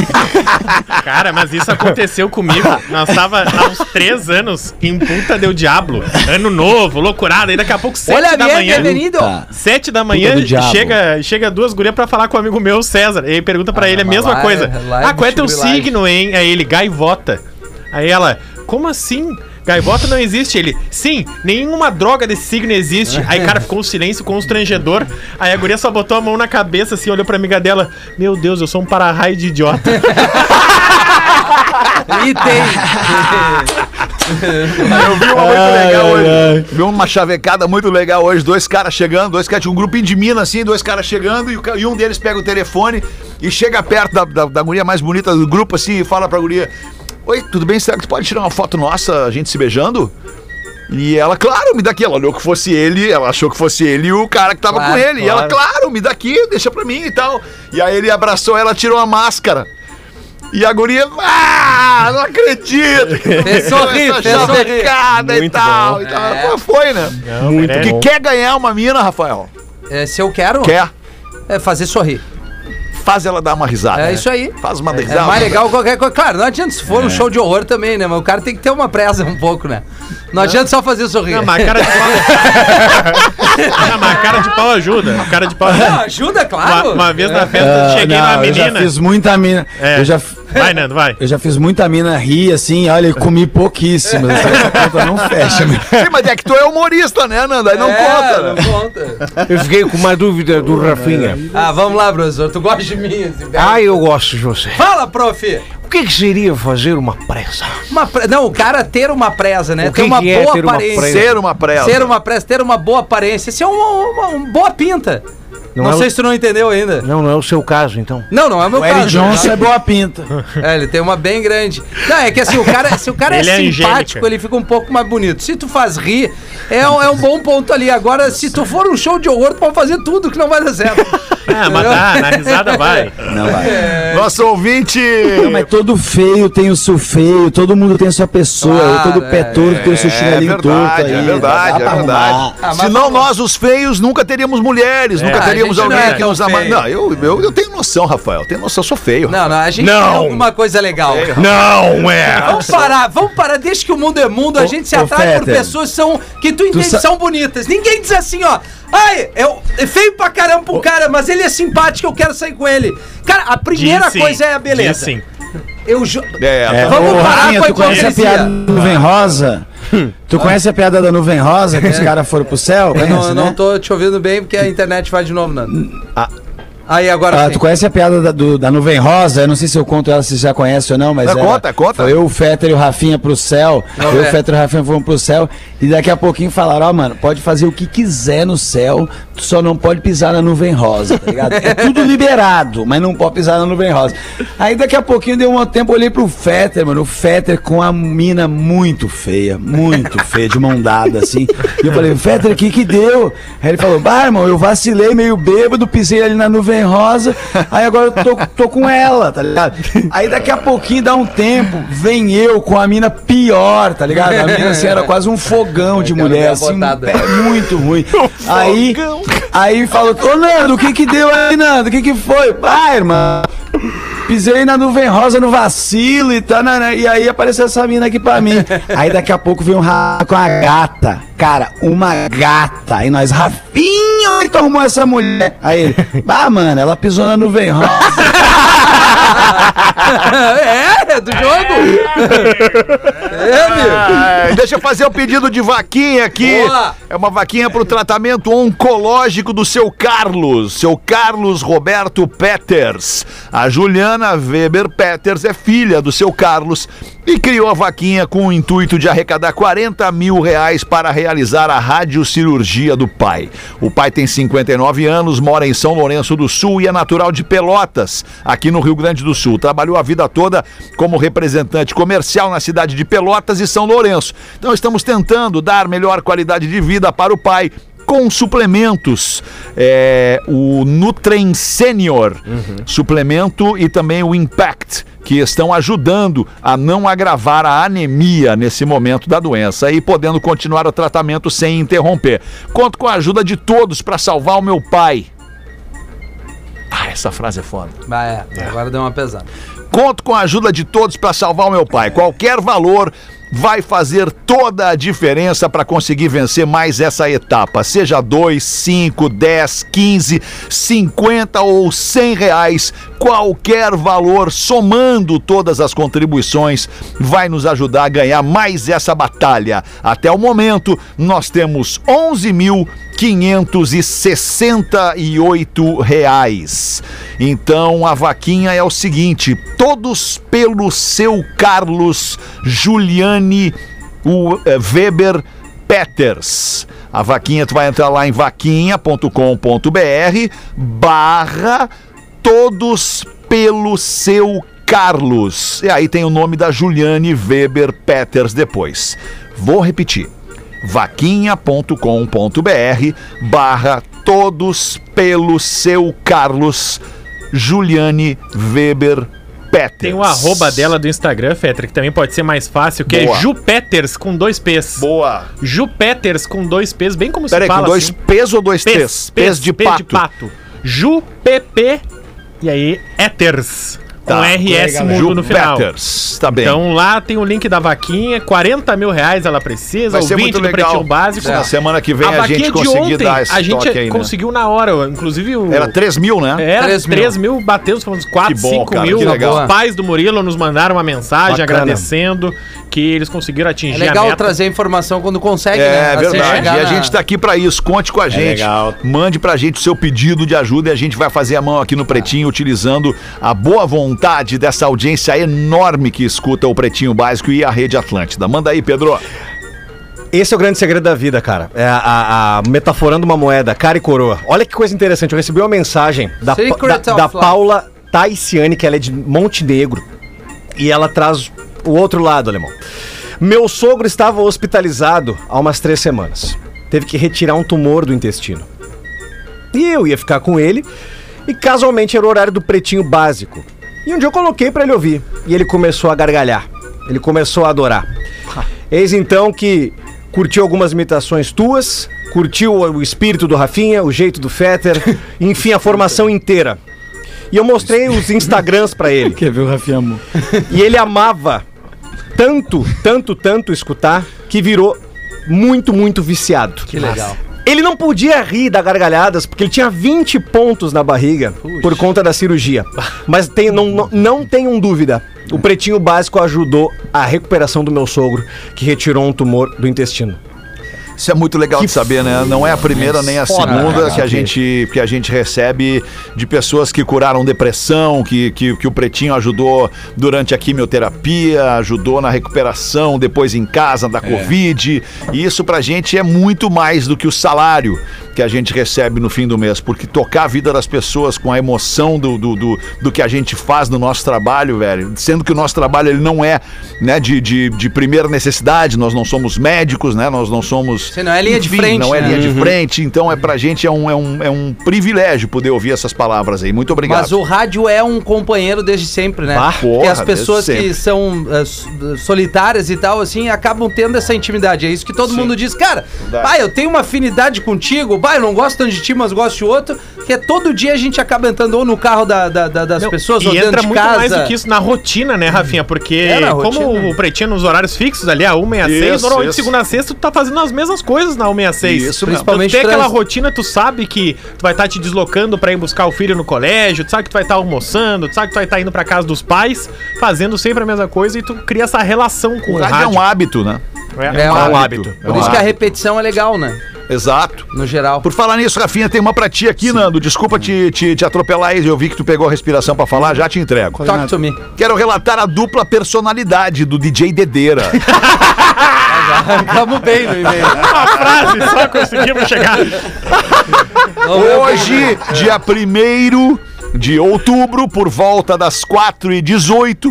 (laughs) Cara, mas isso aconteceu comigo. Nós tava há uns três anos em Puta Del Diablo. Ano novo, loucurada. E daqui a pouco, sete Olha da manhã. bem-vindo. Tá. Sete da manhã, chega, chega duas gurias pra falar com um amigo meu, César. E aí pergunta pra ele a mesma lá coisa. lá ah, qual é teu signo, hein? Aí ele, gaivota. Aí ela, como assim? Gaivota não existe. Ele, sim, nenhuma droga desse signo existe. (laughs) Aí, cara, ficou um silêncio constrangedor. Aí a guria só botou a mão na cabeça, assim, olhou pra amiga dela. Meu Deus, eu sou um para-raio de idiota. (laughs) E tem. (laughs) Eu vi uma muito legal ai, hoje. ai. Vi uma chavecada muito legal hoje. Dois caras chegando, dois caras, tinha um grupinho de mina assim, dois caras chegando, e, e um deles pega o telefone e chega perto da, da, da guria mais bonita do grupo assim e fala pra guria: Oi, tudo bem? Será que tu pode tirar uma foto nossa, a gente se beijando? E ela, claro, me dá aqui. Ela olhou que fosse ele, ela achou que fosse ele e o cara que tava Claro, com ele. E ela, claro. claro, me dá aqui, deixa pra mim e tal. E aí ele abraçou ela, tirou a máscara. E a guria, ah, não acredito. Fez sorrir, fez e tal. bom. E tal. É. Pô, foi, né? Muito Que quer ganhar uma mina, Rafael? É, se eu quero, Quer? é fazer sorrir. Faz ela dar uma risada. É né? isso aí. Faz uma É risada. mais legal qualquer coisa. Claro, não adianta se for um show de horror também, né? Mas o cara tem que ter uma presa um pouco, né? Não adianta só fazer sorrir. Não, mas a cara de pau. (laughs) não, mas a cara de pau ajuda. A cara de pau Não, ajuda. ajuda, Uma, claro. uma vez na festa, Ah, cheguei não, numa eu já menina. fiz muita mina. É. Eu já, Vai, Nando, vai. Eu já fiz muita mina rir, assim, olha, e comi pouquíssimas. Essa conta não fecha, meu. Sim, mas é que tu é humorista, né, Nanda? Aí não É, conta, né? Não conta. Eu fiquei com uma dúvida do Rafinha. Ah, vamos lá, professor. Tu gosta de mim? assim, Ah, eu gosto de você. Fala, prof. O que, que seria fazer uma presa? Uma pre- Não, o cara ter uma presa, né? O que ter uma que é boa ter uma aparência. presa? Ser uma presa. Ser uma presa, ter uma boa aparência. Isso é uma, uma- uma boa pinta. Não, Não é o- sei se tu não entendeu ainda. Não, não é o seu caso, então. Não, não é o meu O Eric caso. Johnson é boa pinta. (laughs) É, ele tem uma bem grande. Não, é que assim, o cara, se o cara é Ele é simpático, ele fica um pouco mais bonito. Se tu faz rir, é, um- é um bom ponto ali. Agora, se tu for um show de horror, tu pode fazer tudo que não vai dar certo. (laughs) Ah, mas tá, na risada vai. Não vai. Nosso ouvinte. Não, mas todo feio tem o seu feio, todo mundo tem a sua pessoa, Claro, todo pé é, torto tem o seu É chinelinho torto verdade, aí. é verdade, dá é verdade. Ah, Senão nós, os feios, nunca teríamos mulheres, nunca teríamos não alguém é que nos ama. feio. Não, eu, eu, eu tenho noção, Rafael. Tenho noção, eu sou feio. Não, não, a gente Não. tem alguma coisa legal. Não é! Vamos parar, vamos parar. Desde que o mundo é mundo, a gente se atrai por pessoas que são, que tu entende são bonitas. Ninguém diz assim, ó. Ai, é, é feio pra caramba pro cara, mas ele é simpático, eu quero sair com ele. Cara, a primeira Diz sim, coisa é a diz beleza. sim. Eu ju... É, É, Vamos parar Rafinha, com a tu conhece a piada rosa? Tu conhece a piada da nuvem rosa que os caras foram pro céu? Eu Conhece, não, eu não né? tô te ouvindo bem porque a internet vai de novo, Nando. Aí agora Ah, sim. tu conhece a piada da, do- da nuvem rosa? Eu não sei se eu conto ela, se você já conhece ou não, mas. Não, era- conta, conta. Foi eu, o Fetter e o Rafinha pro céu. Não, eu, é. o Fetter e o Rafinha foram pro céu. E daqui a pouquinho falaram: Ó, mano, pode fazer o que quiser no céu, tu só não pode pisar na nuvem rosa, tá ligado? É tudo liberado, mas não pode pisar na nuvem rosa. Aí daqui a pouquinho deu um tempo, olhei pro Fetter, mano. O Fetter com a mina muito feia, muito feia, de mão dada, assim. E eu falei: Fetter, o que que deu? Aí ele falou: Bah, irmão, eu vacilei meio bêbado, pisei ali na nuvem rosa. Aí agora eu tô, tô com ela, tá ligado? Aí daqui a pouquinho dá um tempo, vem eu com a mina pior, tá ligado? A mina assim, era quase um fogão de mulher, assim, pé muito ruim. (laughs) Aí, aí falou, ô Nando, o que que deu aí, Nando? O que que foi? Ah, irmão, pisei na nuvem rosa no vacilo e tal, né? e aí apareceu essa mina aqui pra mim. (laughs) Aí daqui a pouco veio um rato com a gata. Cara, uma gata. Aí nós, Rafinha, onde tu arrumou essa mulher? Aí ele, ah, mano, ela pisou na nuvem rosa. (laughs) é, é do jogo. (laughs) é, amigo. Ai, deixa eu fazer o pedido de vaquinha aqui. Boa. É uma vaquinha pro tratamento oncológico do seu Carlos, seu Carlos Roberto Peters. A Juliana Weber Peters é filha do seu Carlos e criou a vaquinha com o intuito de arrecadar 40 mil reais para realizar a radiocirurgia do pai. O pai tem 59 anos, mora em São Lourenço do Sul e é natural de Pelotas, aqui no Rio Grande do Sul. Trabalhou a vida toda como representante comercial na cidade de Pelotas e São Lourenço. Então estamos tentando dar melhor qualidade de vida para o pai com suplementos, é, o Nutrem Senior suplemento e também o Impact, que estão ajudando a não agravar a anemia nesse momento da doença e podendo continuar o tratamento sem interromper. Conto com a ajuda de todos para salvar o meu pai. Ah, essa frase é foda. Ah, é, agora deu uma pesada. Conto com a ajuda de todos para salvar o meu pai. Qualquer valor vai fazer toda a diferença para conseguir vencer mais essa etapa. Seja 2, 5, 10, 15, 50 ou 100 reais, qualquer valor, somando todas as contribuições, vai nos ajudar a ganhar mais essa batalha. Até o momento, nós temos 11 mil 568 reais. Então a vaquinha é o seguinte: todos pelo seu Carlos Juliane o, eh, Weber Peters. A vaquinha, tu vai entrar lá em vaquinha.com.br barra todos pelo seu Carlos. E aí tem o nome da Juliane Weber Peters depois. Vou repetir vaquinha.com.br barra todos pelo seu Carlos Juliane Weber Peters. Tem o arroba dela do Instagram, Fetra, que também pode ser mais fácil, que Boa. é Jupeters com dois P's. Boa. Jupeters com dois P's, bem como Peraí, se fala com dois assim. P's ou dois T's? P's, P's de P pato. de pato. Ju, e aí, Eters. Com RS Mundo no final. Peters, tá bem. Então lá tem o link da vaquinha, 40 mil reais ela precisa, Vai ser ouvinte muito do legal. Pretinho Básico. Na semana que vem a, vaquinha gente ontem, dar esse a gente toque aí, né? conseguiu na hora, inclusive o... Era 3 mil, né? Era 3 3 mil. mil, batemos, uns 4, Que bom, 5 cara, mil. que legal. Os pais do Murilo nos mandaram uma mensagem Bacana. agradecendo que eles conseguiram É atingir legal a meta. trazer informação quando consegue, né? É verdade. E a gente tá aqui pra isso. Conte com a gente. legal. Mande pra gente o seu pedido de ajuda e a gente vai fazer a mão aqui no Pretinho, utilizando a boa vontade dessa audiência enorme que escuta o Pretinho Básico e a Rede Atlântida. Manda aí, Pedro. Esse é o grande segredo da vida, cara. É a, a- a- metaforando uma moeda, cara e coroa. Olha que coisa interessante. Eu recebi uma mensagem da, Pa- da, of da. Paula Taiciane, que ela é de Montenegro. E ela traz o outro lado, alemão. Meu sogro estava hospitalizado há umas três semanas. Teve que retirar um tumor do intestino. E eu ia ficar com ele. E casualmente era o horário do pretinho básico. E um dia eu coloquei pra ele ouvir. E ele começou a gargalhar. Ele começou a adorar. (laughs) Eis então que curtiu algumas imitações tuas, curtiu o espírito do Rafinha, o jeito do Fetter, (laughs) enfim, a formação inteira. E eu mostrei os Instagrams pra ele. (laughs) Quer ver o Rafinha Amor? E ele amava tanto, tanto, tanto escutar que virou muito, muito viciado. Que legal. Ele não podia rir da gargalhadas porque ele tinha 20 pontos na barriga por conta da cirurgia. Mas tem, não, não, não tenham dúvida. O pretinho básico ajudou a recuperação do meu sogro, que retirou um tumor do intestino. Isso é muito legal de saber, né? Não é a primeira nem a Foda, segunda cara. que a gente que a gente recebe de pessoas que curaram depressão, que, que, que o Pretinho ajudou durante a quimioterapia, ajudou na recuperação, depois em casa da Covid. E isso pra gente é muito mais do que o salário que a gente recebe no fim do mês, porque tocar a vida das pessoas com a emoção do, do, do, do que a gente faz no nosso trabalho, velho, sendo que o nosso trabalho ele não é né, de, de, de primeira necessidade, nós não somos médicos, né? Nós não somos. Você não é linha de frente, Não é né? linha de frente, então é pra gente é um, é, um, é um privilégio poder ouvir essas palavras aí. Muito obrigado. Mas o rádio é um companheiro desde sempre, né? Ah, Porque as porra, pessoas que são so- solitárias e tal, assim, acabam tendo essa intimidade. É isso que todo mundo diz. Cara, vai, eu tenho uma afinidade contigo, vai, eu não gosto tanto de ti, mas gosto de outro. Que é todo dia a gente acaba entrando ou no carro da, da- da- das Não, pessoas e ou dentro entra de muito casa. mais do que isso na rotina, né, Rafinha? Porque É, como rotina. o Pretinho nos horários fixos ali, a 1 e a 6, Isso, normalmente isso. segunda a sexta, tu tá fazendo as mesmas coisas na 1 e a 6. Isso. Principalmente tu tem aquela rotina, tu sabe que tu vai estar te deslocando pra ir buscar o filho no colégio, tu sabe que tu vai estar almoçando, tu sabe que tu vai estar indo pra casa dos pais, fazendo sempre a mesma coisa e tu cria essa relação com o o rádio é rádio. um hábito, né? É um hábito. É Por um isso que a hábito. repetição é legal, né? Exato. No geral. Por falar nisso, Rafinha, tem uma pra ti aqui, Nando. Desculpa te, te, te atropelar aí, eu vi que tu pegou a respiração pra falar, já te entrego. Talk to me. Quero relatar a dupla personalidade do DJ Dedeira. (laughs) (laughs) Vamos bem no e-mail. Uma frase, só conseguimos chegar. Hoje, dia 1 de outubro, por volta das 4h18,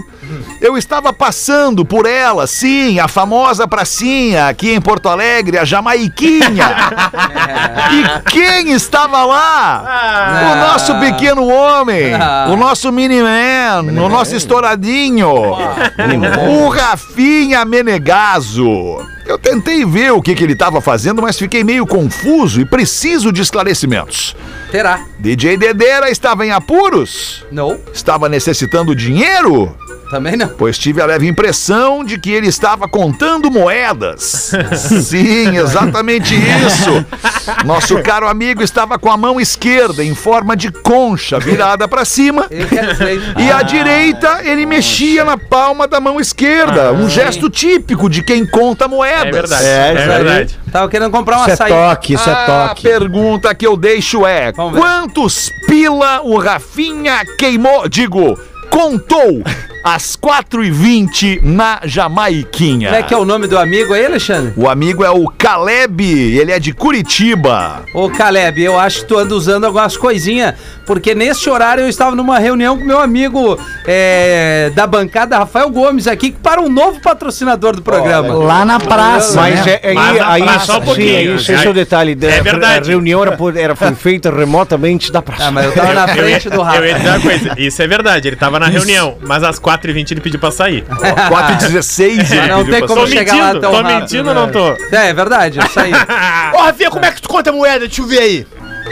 eu estava passando por ela, sim, a famosa pracinha aqui em Porto Alegre, a Jamaiquinha. (laughs) E quem estava lá? O nosso pequeno homem, o nosso mini-man, o nosso estouradinho, o Rafinha Menegaso. Eu tentei ver o que, que ele estava fazendo, mas fiquei meio confuso e preciso de esclarecimentos. Terá. DJ Dedeira estava em apuros? Não, Estava necessitando dinheiro? Também não. Pois tive a leve impressão de que ele estava contando moedas. (laughs) Sim, exatamente isso. Nosso caro amigo estava com a mão esquerda em forma de concha virada para cima. E à direita ele mexia na palma da mão esquerda, um gesto típico de quem conta moedas. É verdade. É, É, verdade. Tava querendo comprar um Isso é toque, isso é A toque. pergunta que eu deixo é: quantos pila o Rafinha queimou? Digo, contou às 4h20 na Jamaiquinha. Como é que é o nome do amigo aí, Alexandre? O amigo é o Caleb, ele é de Curitiba. Ô Caleb, eu acho que tu anda usando algumas coisinhas, porque nesse horário eu estava numa reunião com meu amigo é, da bancada, Rafael Gomes, aqui, para um novo patrocinador do programa. Lá na praça, Mas né? é, aí, Mas- aí, mas só um sim, pouquinho. aí, esse é o detalhe. É verdade. A reunião era, por- era, foi feita remotamente da praça. Ah, mas eu tava na Eu frente do Rafa. eu ia dizer uma coisa, isso é verdade, ele tava na reunião, mas às 4h20 ele pediu pra sair. (laughs) 4h16 ele Mas não pediu tem pra como chegar lá mentindo, tão tô rápido, mentindo ou né? não tô? É, é verdade, isso aí. (laughs) Ô, Rafinha, como é que tu conta moeda? Deixa eu ver aí.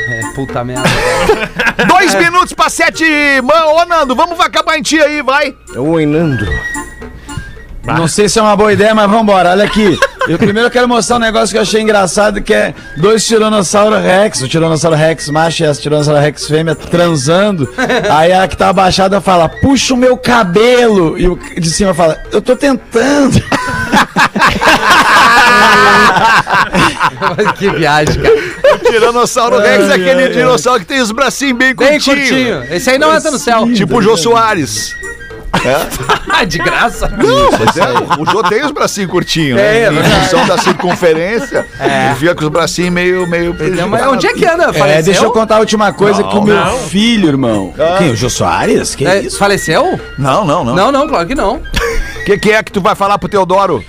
É, puta merda. (laughs) Dois minutos pra sete. Mano, ô Nando, vamos acabar em ti aí, vai. Oi, Nando. Não sei se é uma boa ideia, mas vambora. Olha aqui. Eu primeiro quero mostrar um negócio que eu achei engraçado, que é dois Tiranossauro Rex, o Tiranossauro Rex macho e a Tiranossauro Rex fêmea transando. Aí a que tá abaixada fala, puxa o meu cabelo. E o de cima fala, eu tô tentando. (laughs) que viagem, cara. O Tiranossauro Rex é aquele dinossauro que tem os bracinhos bem Bem curtinhos. curtinho. Esse aí não entra no céu. Tipo o Jô Soares. (laughs) Ah, de graça. Pois é, o Jô tem os bracinhos curtinhos, né? É, é em função da circunferência, ele fica com os bracinhos meio. meio Mas onde é que anda? Faleceu? É, deixa eu contar a última coisa Não, que o meu não. filho, irmão. Quem? O Jô Soares? Que É, isso? Faleceu? Não, não, não. Não, não, claro que não. O (laughs) que, que é que tu vai falar pro Teodoro?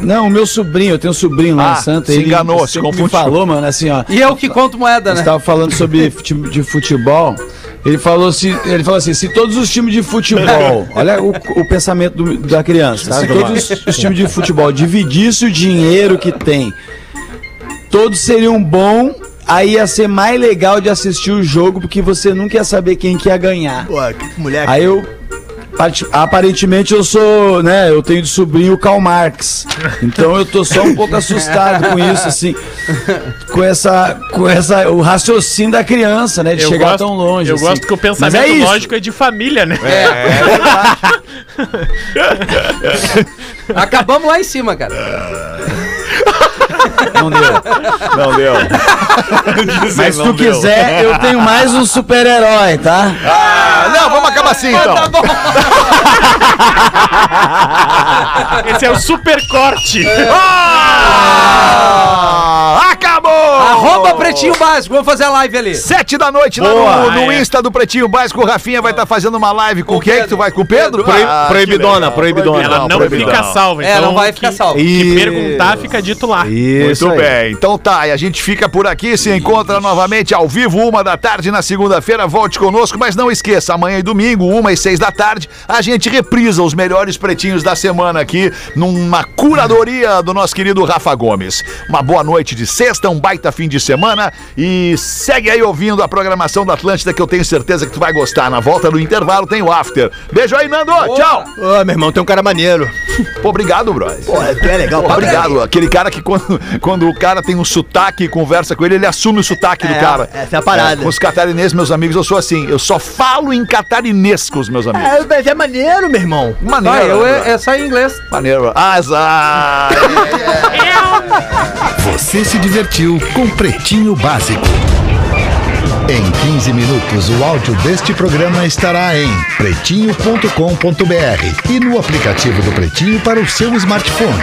Não, o meu sobrinho, eu tenho um sobrinho lá Ah, em Santa. se ele enganou, se confundiu. falou, mano, assim, ó. E eu que conto moeda, Você né? estava falando sobre (laughs) de futebol. Ele falou, se, ele falou assim: se todos os times de futebol, olha o, o pensamento do- da criança, se todos os, os times de futebol dividissem o dinheiro que tem, todos seriam bons, aí ia ser mais legal de assistir o jogo, porque você nunca ia saber quem que ia ganhar. Pô, que mulher. Aí eu. Aparentemente eu sou, né? Eu tenho de sobrinho o Karl Marx. Então eu tô só um pouco assustado com isso, assim. Com essa. Com essa. O raciocínio da criança, né? De Eu chegar gosto, tão longe. Eu assim. gosto que o Mas pensamento é lógico é de família, né? (laughs) Acabamos lá em cima, cara. (laughs) Não deu. Não deu. (laughs) Mas se tu quiser, eu tenho mais um super-herói, tá? Ah, não, vamos acabar assim então. Tá bom. (laughs) Esse é o super corte. Ah, acabou! Arroba Pretinho Básico, vamos fazer a live ali. Sete da noite lá Boa, no, no é. Insta do Pretinho Básico. O Rafinha vai estar fazendo uma live com, Com o quem que tu vai? Com o Pedro? Proib- Ah, proibidona, que proibidona. Ela não proibidão. fica salva. É, então não vai que- ficar salvo. Que perguntar fica dito lá. Isso. Bem, então tá, e a gente fica por aqui, se encontra novamente ao vivo, uma da tarde na segunda-feira, volte conosco, mas não esqueça, amanhã e domingo, uma e seis da tarde, a gente reprisa os melhores pretinhos da semana aqui, numa curadoria do nosso querido Rafa Gomes. Uma boa noite de sexta, um baita fim de semana, e segue aí ouvindo a programação da Atlântida, que eu tenho certeza que tu vai gostar. Na volta do intervalo tem o After. Beijo aí, Nando, tchau! Ô, meu irmão, tem um cara maneiro. Pô, obrigado, brother. Pô, tu é legal. Pô, obrigado. Aquele cara que quando, quando o cara tem um sotaque e conversa com ele, ele assume o sotaque do É, cara. essa é a parada. com os catarinenses, meus amigos, eu sou assim. Eu só falo em catarinês com os meus amigos. É, mas é maneiro, meu irmão. Maneiro. Ah, eu é, é só em inglês. Maneiro. Ah, (laughs) exato. Você se divertiu com Pretinho Básico. Em 15 minutos, o áudio deste programa estará em pretinho.com.br e no aplicativo do Pretinho para o seu smartphone.